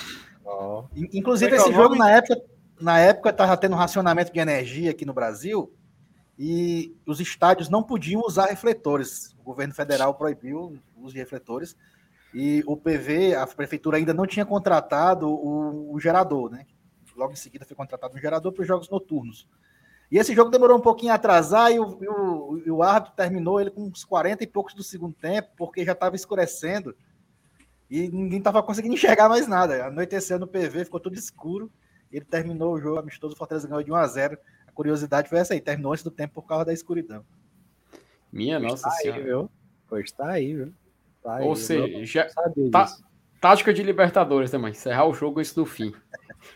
In- Inclusive, é é esse jogo, nome? na época, na época, estava tendo racionamento de energia aqui no Brasil e os estádios não podiam usar refletores. O governo federal proibiu o uso de refletores e o PV, a prefeitura ainda não tinha contratado o, o gerador, né? Logo em seguida foi contratado um gerador para os jogos noturnos. E esse jogo demorou um pouquinho a atrasar e o, e o, e o árbitro terminou ele com uns 40 e poucos do segundo tempo, porque já estava escurecendo e ninguém estava conseguindo [LAUGHS] enxergar mais nada. Anoiteceu no PV, ficou tudo escuro. Ele terminou o jogo amistoso, o Fortaleza ganhou de 1 a 0 A curiosidade foi essa aí, terminou antes do tempo por causa da escuridão. Minha nossa tá aí, senhora. viu? Pois tá aí, viu? Tá aí, Ou seja, tá- tática de Libertadores também. Encerrar o jogo antes do fim.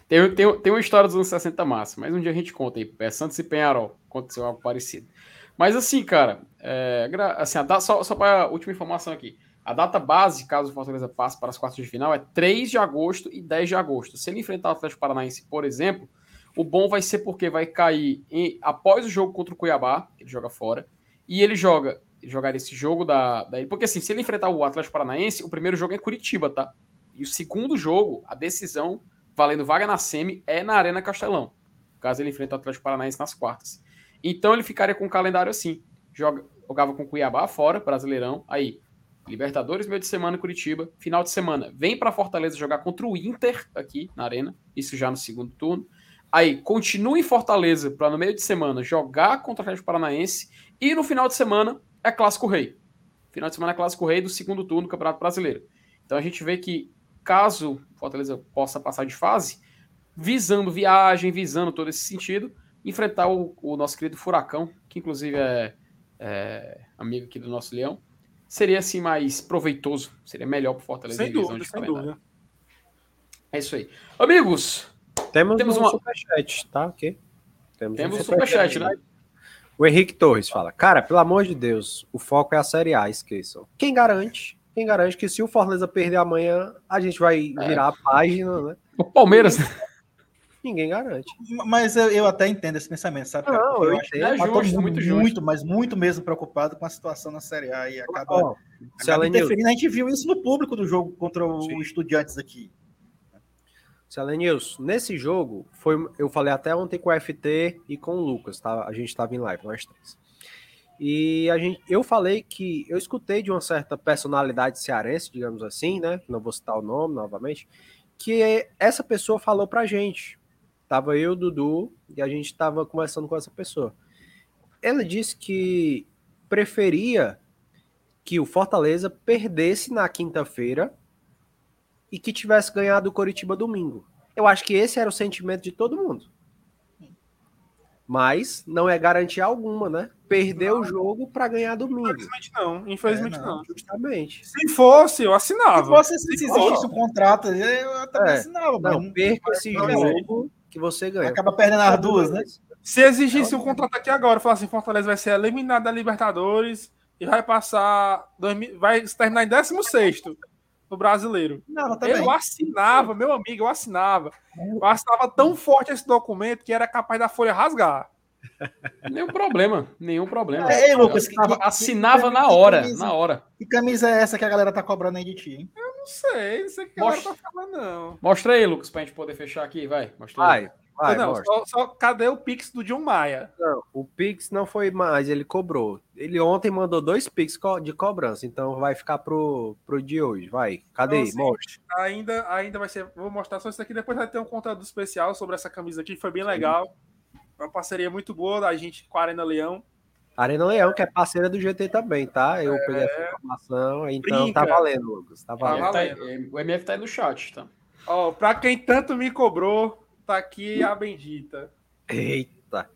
Tem, tem, tem uma história dos anos 60 massa, mas um dia a gente conta aí. É Santos e Penharol. Aconteceu algo parecido. Mas assim, cara, é, assim, a data- só, só para última informação aqui. A data base, caso o Fortaleza passe para as quartas de final, é 3 de agosto e 10 de agosto. Se ele enfrentar o Atlético Paranaense, por exemplo, o bom vai ser porque vai cair em- após o jogo contra o Cuiabá, ele joga fora, e ele joga jogar esse jogo da, da. Porque assim, se ele enfrentar o Atlético Paranaense, o primeiro jogo é em Curitiba, tá? E o segundo jogo, a decisão, valendo vaga na semi, é na Arena Castelão. Caso ele enfrente o Atlético Paranaense nas quartas. Então ele ficaria com o calendário assim. Joga, jogava com o Cuiabá fora, Brasileirão. Aí, Libertadores, meio de semana em Curitiba. Final de semana, vem para Fortaleza jogar contra o Inter aqui na Arena. Isso já no segundo turno. Aí, continua em Fortaleza para no meio de semana jogar contra o Atlético Paranaense. E no final de semana é Clássico Rei. Final de semana é Clássico Rei do segundo turno do Campeonato Brasileiro. Então a gente vê que caso Fortaleza possa passar de fase, visando viagem, visando todo esse sentido, enfrentar o, o nosso querido Furacão, que inclusive é, é amigo aqui do nosso Leão, seria assim mais proveitoso, seria melhor para o Fortaleza Sem em visão dúvida, de sem calendário. dúvida. É isso aí. Amigos, Temos, Temos um uma- superchat, tá? Ok. Temos, temos um o superchat, né? O Henrique Torres fala: Cara, pelo amor de Deus, o foco é a Série A, esqueçam. Quem garante? Quem garante que se o Fortaleza perder amanhã, a gente vai É. virar a página, né? O Palmeiras, [LAUGHS] Ninguém garante. Mas eu, eu até entendo esse pensamento, sabe? cara? Não, eu acho que entendo. É justo, muito muito, justo. mas muito mesmo preocupado com a situação na Série A e acaba, Ó, acaba interferindo. A gente viu isso no público do jogo contra o Sim. Estudiantes aqui. Celenilson, nesse jogo, foi, eu falei até ontem com o FT e com o Lucas, tá? A gente estava em live, nós três. E a gente, eu falei que eu escutei de uma certa personalidade cearense, digamos assim, né? Não vou citar o nome novamente, que essa pessoa falou pra gente. Tava eu, Dudu, e a gente tava conversando com essa pessoa. Ela disse que preferia que o Fortaleza perdesse na quinta-feira e que tivesse ganhado o Coritiba domingo. Eu acho que esse era o sentimento de todo mundo. Mas não é garantia alguma, né? Perder o jogo para ganhar domingo. Infelizmente não, infelizmente É, não. não. Justamente. Se fosse, eu Se assinava. você se existisse um contrato, eu também É. assinava, Não, não- perca esse não, jogo que você ganha. acaba perdendo as duas, né? Se exigisse um contrato aqui agora, falar assim, Fortaleza vai ser eliminado da Libertadores e vai passar, 2000 vai terminar em 16 no Brasileiro. Não, também. Eu assinava, meu amigo, eu assinava. Eu assinava tão forte esse documento que era capaz da folha rasgar. Nenhum problema, nenhum problema. É, Lucas, Eu assinava, que- assinava que- na hora, camisa? na hora. Que camisa é essa que a galera tá cobrando aí de ti, hein? Não sei, não sei o que a galera Mostra. tá falando, não. Mostra aí, Lucas, pra gente poder fechar aqui, vai. Mostra aí. Vai, vai, não, mostra. só, só- cadê o Pix do John Maia? Não, o Pix não foi mais, ele cobrou. Ele ontem mandou dois Pix co- de cobrança, então vai ficar pro, pro de hoje. Vai, cadê? Então, assim, Mostra. Ainda, ainda vai ser. Vou mostrar só isso aqui. Depois vai ter um conteúdo especial sobre essa camisa aqui, que foi bem legal. Uma parceria muito boa da gente com a Arena Leão. Arena Leão, que é parceira do GT também, tá? Eu peguei essa informação, então Brinca. tá valendo, Lucas. Tá O valendo. Tá o MF tá aí no chat, tá? Ó, pra quem tanto me cobrou, tá aqui a bendita. Eita.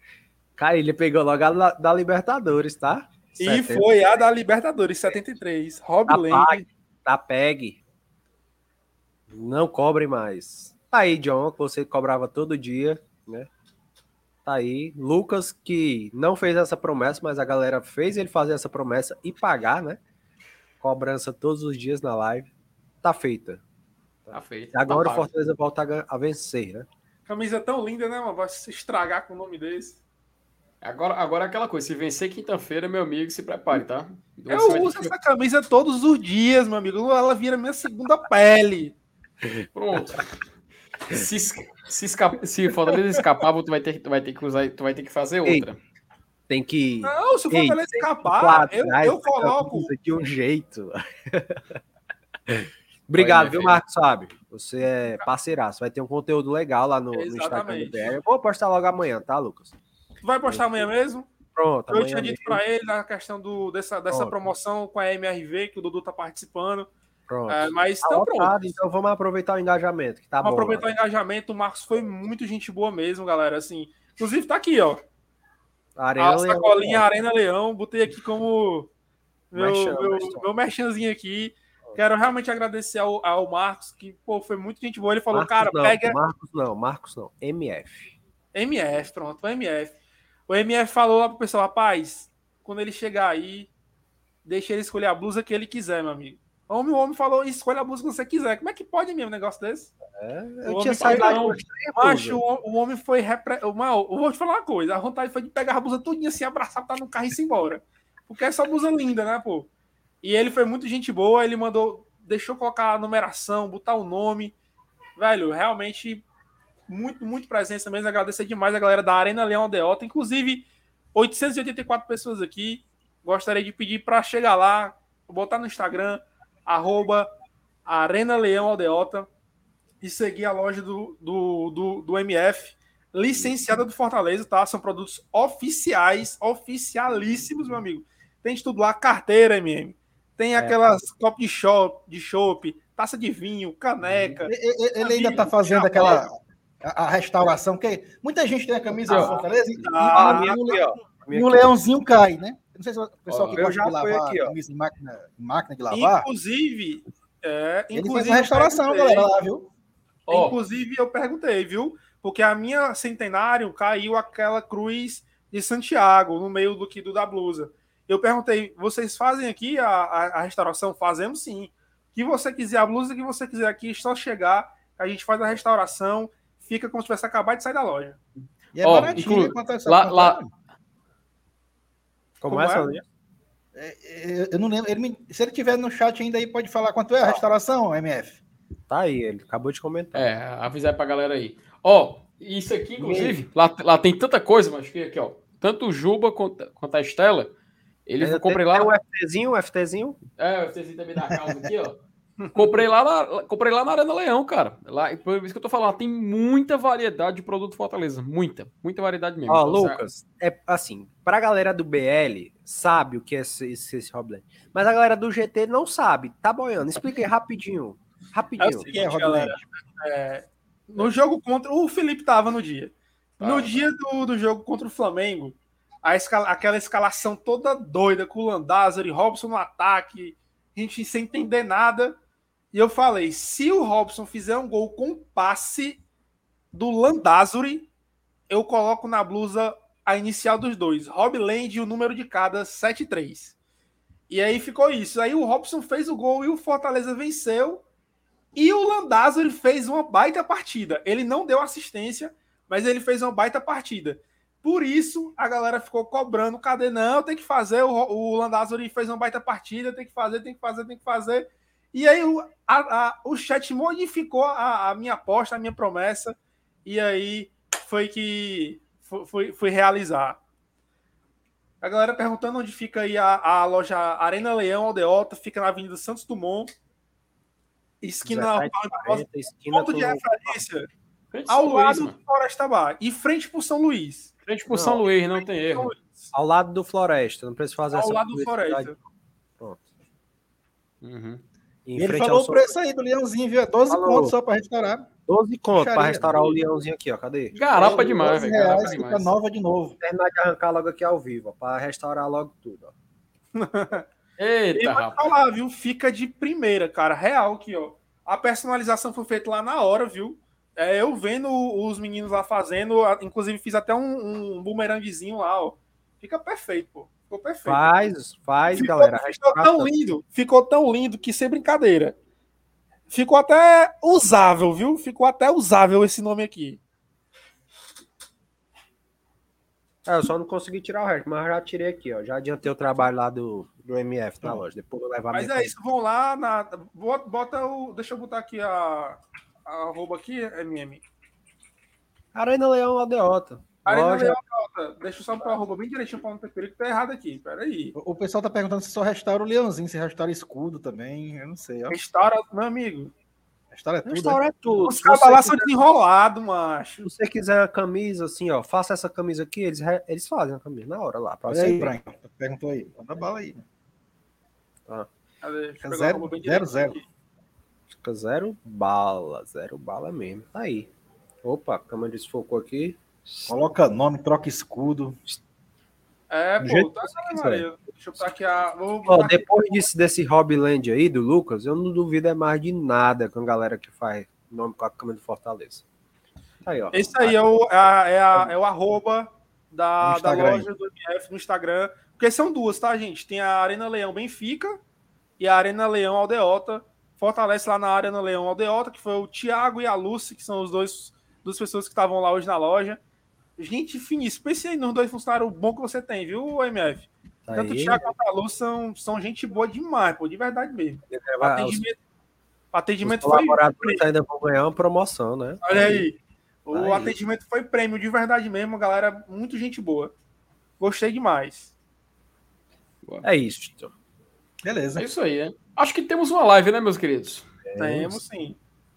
Cara, ele pegou logo a da, Libertadores, tá? E 70. foi a da Libertadores, 73. Rob Tá pague, tá pegue. Não cobre mais. Tá aí, John, que você cobrava todo dia, né? Tá aí. Lucas, que não fez essa promessa, mas a galera fez ele fazer essa promessa e pagar, né? Cobrança todos os dias na live. Tá feita. Tá feito. E agora tá o. Fortaleza volta a, vencer, né? Camisa tão linda, né, mano? Vai se estragar com o nome desse. Agora, agora é aquela coisa, se vencer quinta-feira, meu amigo, se prepare, tá? Você Eu uso essa camisa todos os dias, meu amigo. Ela vira minha segunda pele. Pronto. Se, se, esca- se Fortaleza escapar, tu vai ter, tu vai ter que usar, tu vai ter que fazer Ei, outra. Tem que. Não, se o Ei, Fortaleza escapar, quatro eu, eu coloco. camisa de um jeito. [LAUGHS] Obrigado, viu. Marcos Fábio? Você é parceiraço. Vai ter um conteúdo legal lá no, no Instagram do Exatamente. BR. Eu vou postar logo amanhã, tá, Lucas? Tu vai postar amanhã mesmo? Pronto, Eu amanhã tinha dito pra ele na questão do, dessa, dessa Pronto. promoção com a MRV, que o Dudu tá participando. Pronto. É, mas Tá então pronto. então vamos aproveitar o engajamento, que tá Vamos bom. aproveitar o né? engajamento. O Marcos foi muito gente boa mesmo, galera. Assim, inclusive tá aqui, ó. Arena A Leão. sacolinha Arena Leão. Botei aqui como meu, Merchan, meu, merchan. meu merchanzinho aqui. Quero realmente agradecer ao, ao Marcos, que pô, foi muito gente boa. Ele falou, Marcos cara, não, pega Marcos não, Marcos não. MF. MF, pronto, o MF. O MF falou lá pro pessoal, rapaz, quando ele chegar aí, deixa ele escolher a blusa que ele quiser, meu amigo. O homem, o homem falou, escolha a blusa que você quiser. Como é que pode mesmo um negócio desse? Eu homem tinha saído Macho, o, o homem foi. Repre... Mal, eu vou te falar uma coisa. A vontade foi de pegar a blusa todinha assim, abraçar, botar no carro e ir embora. Porque essa blusa linda, né, pô? E ele foi muito gente boa, ele mandou, deixou colocar a numeração, botar o nome. Velho, realmente, muito, muito presença mesmo. Agradecer demais a galera da Arena Leão Aldeota. Inclusive, 884 pessoas aqui. Gostaria de pedir para chegar lá, botar no Instagram, arroba Arena Leão Aldeota e seguir a loja do, do, do, do MF, licenciada do Fortaleza, tá? São produtos oficiais, oficialíssimos, meu amigo. Tem de tudo lá, carteira, MM. Tem aquelas copos de chopp, de chopp, taça de vinho, caneca. Ele, ele- ele ainda tá fazendo aquela a, a restauração, que muita gente tem a camisa do Fortaleza e, Ah, e- minha e o- ó. Minha e o leãozinho cai, né? Não sei se o pessoal Ó, que gosta já de lavar aqui, ó. camisa em máquina, em máquina de lavar, Inclusive, é, ele inclusive faz uma restauração, galera, lá, viu? Ó. Inclusive, eu perguntei, viu? Porque a minha centenário caiu aquela cruz de Santiago no meio do que do da blusa. Eu perguntei, vocês fazem aqui a, a, a restauração? Fazemos sim. O que você quiser, a blusa que você quiser aqui, só chegar, a gente faz a restauração, fica como se tivesse acabado de sair da loja. E é Ó, baratinho, inclu-? Quanto é lá- conta? lá- Como, Como é, é? Sandrinha? É, Eu não lembro. ele me- se ele tiver no chat ainda aí, pode falar quanto é a restauração, MF. Tá aí, ele acabou de comentar. É, avisar pra galera aí. Ó, isso aqui, inclusive, lá, lá tem tanta coisa, mas que aqui, ó. Tanto o Juba quanto, quanto a Estela. Ele comprei lá. tem um FTzinho, um FTzinho. É, o FTzinho também da causa aqui, ó. [LAUGHS] Comprei lá, na, comprei lá na Arena Leão, cara. Lá, por isso que eu tô falando, tem muita variedade de produto Fortaleza. Muita, muita variedade mesmo. Ó, Então, Lucas, é assim, pra galera do BL, sabe o que é esse, esse, esse. Mas a galera do GT não sabe. Tá boiando. Explica aí rapidinho. É o Rapidinho. seguinte, é, galera. é, no jogo contra. O Felipe tava no dia. No Ah. dia do, do jogo contra o Flamengo, a escala- aquela escalação toda doida, com o Landázuri, Robson no ataque, a gente sem entender nada. E eu falei: se o Robson fizer um gol com passe do Landázuri, eu coloco na blusa a inicial dos dois. Rob Land e o número de cada, 7-3. E aí ficou isso. Aí o Robson fez o gol e o Fortaleza venceu. E o Landázuri fez uma baita partida. Ele não deu assistência, mas ele fez uma baita partida. Por isso, a galera ficou cobrando. Cadê? Não, tem que fazer. O, o Landázuri fez uma baita partida. Tem que fazer, tem que fazer, tem que fazer. E aí o, a- a- o chat modificou a, a minha aposta, a minha promessa. E aí foi que foi, foi, foi realizar. A galera perguntando onde fica aí a, a loja Arena Leão Aldeota. Fica na Avenida Santos Dumont. Esquina 1740, esquina ponto de referência ao lado mano. do Floresta Bar e frente pro São Luís. Frente pro São Luís, não tem erro. Ao lado do Floresta. Não precisa fazer ao essa lado do. Floresta. Pronto. Uhum. Em E ele falou o preço aí do leãozinho, viu? É 12 Falou. pontos só para restaurar. 12 conto pra Puxaria. restaurar o leãozinho aqui, ó. Cadê? Garapa demais, 12 velho. Garapa reais, fica demais. nova de novo. Terminar de arrancar logo aqui ao vivo, ó, pra restaurar logo tudo, ó. [LAUGHS] E Eita, te rapaz. falar, viu? Fica de primeira, cara. Real aqui, ó. A personalização foi feita lá na hora, viu? É, eu vendo os meninos lá fazendo, inclusive fiz até um, um bumeranguezinho lá, ó. Fica perfeito, pô. Ficou perfeito. Faz, faz, Ficou, galera. ficou tão lindo, ficou tão lindo que sem brincadeira. Ficou até usável, viu? Ficou até usável esse nome aqui. É, eu só não consegui tirar o resto, mas já tirei aqui, ó. Já adiantei o trabalho lá do, do MF na loja. Depois eu vou levar Mas é isso, vão lá, na, bota, bota o. Deixa eu botar aqui a, a arroba aqui, MM. Arena Leão Aldeota. Arena Loja- Leão Deixa eu só botar a arroba bem direitinho pra não ter perigo que tá errado aqui. Peraí. O o pessoal tá perguntando se só restaura o leãozinho, se restaura escudo também. Eu não sei. Ó. Restaura, meu amigo. Restaura tudo. né? Restaura é tudo. Os caras lá são desenrolados, macho. Se você quiser a camisa, assim, ó, faça essa camisa aqui, eles, re- eles fazem a camisa na hora lá. Pra Olha você aí. Brian. Perguntou aí. Manda bala aí. Eu Fica zero- zero, zero. aqui. Fica zero bala, zero bala mesmo. Tá aí. Opa, a câmera desfocou aqui. Coloca nome, troca escudo. É, Do pô, tá. Maria. Deixa eu. Vou Ó, aqui. depois disso, desse Hobbyland aí do Lucas, eu não duvido é mais de nada com a galera que faz nome com a câmera do Fortaleza. Tá aí, ó. Esse aí é o, é a- é a- é o arroba da, da loja do MF no Instagram. Porque são duas, tá, gente? Tem a Arena Leão Benfica e a Arena Leão Aldeota. Fortalece lá na Arena Leão Aldeota, que foi o Thiago e a Lucy, que são os dois duas pessoas que estavam lá hoje na loja. Gente finíssima. Pense aí nos dois funcionários bons que você tem, viu, MF? Tá Tanto o aí. Thiago quanto a Lu são, são gente boa demais, pô, de verdade mesmo. O Ah, os- atendimento, o atendimento os foi. colaboradores ainda vão ganhar uma promoção, né? Olha aí. O Aí. atendimento foi prêmio de verdade mesmo, galera. Muito gente boa. Gostei demais. É isso. Tito. Beleza. É isso aí, né? Acho que temos uma live, né, meus queridos? Temos sim.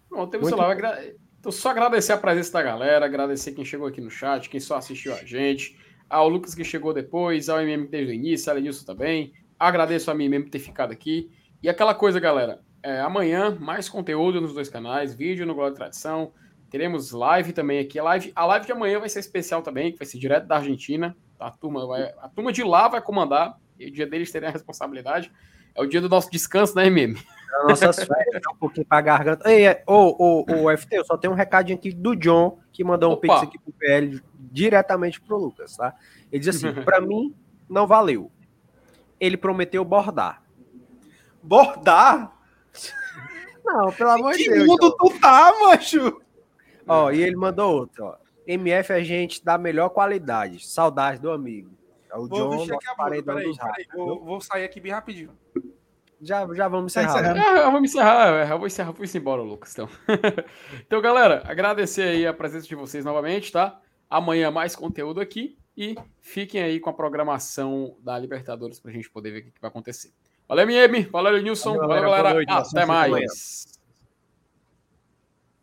Bom, temos Muito uma live. Então, só agradecer a presença da galera, agradecer quem chegou aqui no chat, quem só assistiu a gente, ao Lucas que chegou depois, ao MM desde o início, a Lenilson também. Agradeço a mim mesmo por ter ficado aqui. E aquela coisa, galera, é, amanhã mais conteúdo nos dois canais, vídeo no Glória e Tradição. Teremos live também aqui. A live, a live de amanhã vai ser especial também, que vai ser direto da Argentina. A turma, vai, a turma de lá vai comandar, e o dia deles terem a responsabilidade. É o dia do nosso descanso, né, MM? As nossas férias, um pouquinho pra garganta. Ei, é, ô, ô, ô, FT, eu só tenho um recadinho aqui do John, que mandou um Opa. pix aqui pro PL diretamente pro Lucas, tá? Ele diz assim: pra mim, não valeu. Ele prometeu bordar. Bordar? Não, pelo amor de Que Deus. mundo John. tu tá, macho? Ó, e ele mandou outro, ó. MF é gente da melhor qualidade. Saudade do amigo. É o Vou John, nosso a paredão peraí, dos peraí. ratos. Vou, vou sair aqui bem rapidinho. Já, já vamos Tá encerrar. né? É, eu vou me encerrar, eu vou encerrar, vou embora, Lucas. Então. [LAUGHS] então, galera, agradecer aí a presença de vocês novamente, tá? Amanhã mais conteúdo aqui e fiquem aí com a programação da Libertadores pra gente poder ver o que vai acontecer. Valeu, MM, valeu, Nilson, Valeu, valeu, galera. Boa galera, noite, até até amanhã. mais.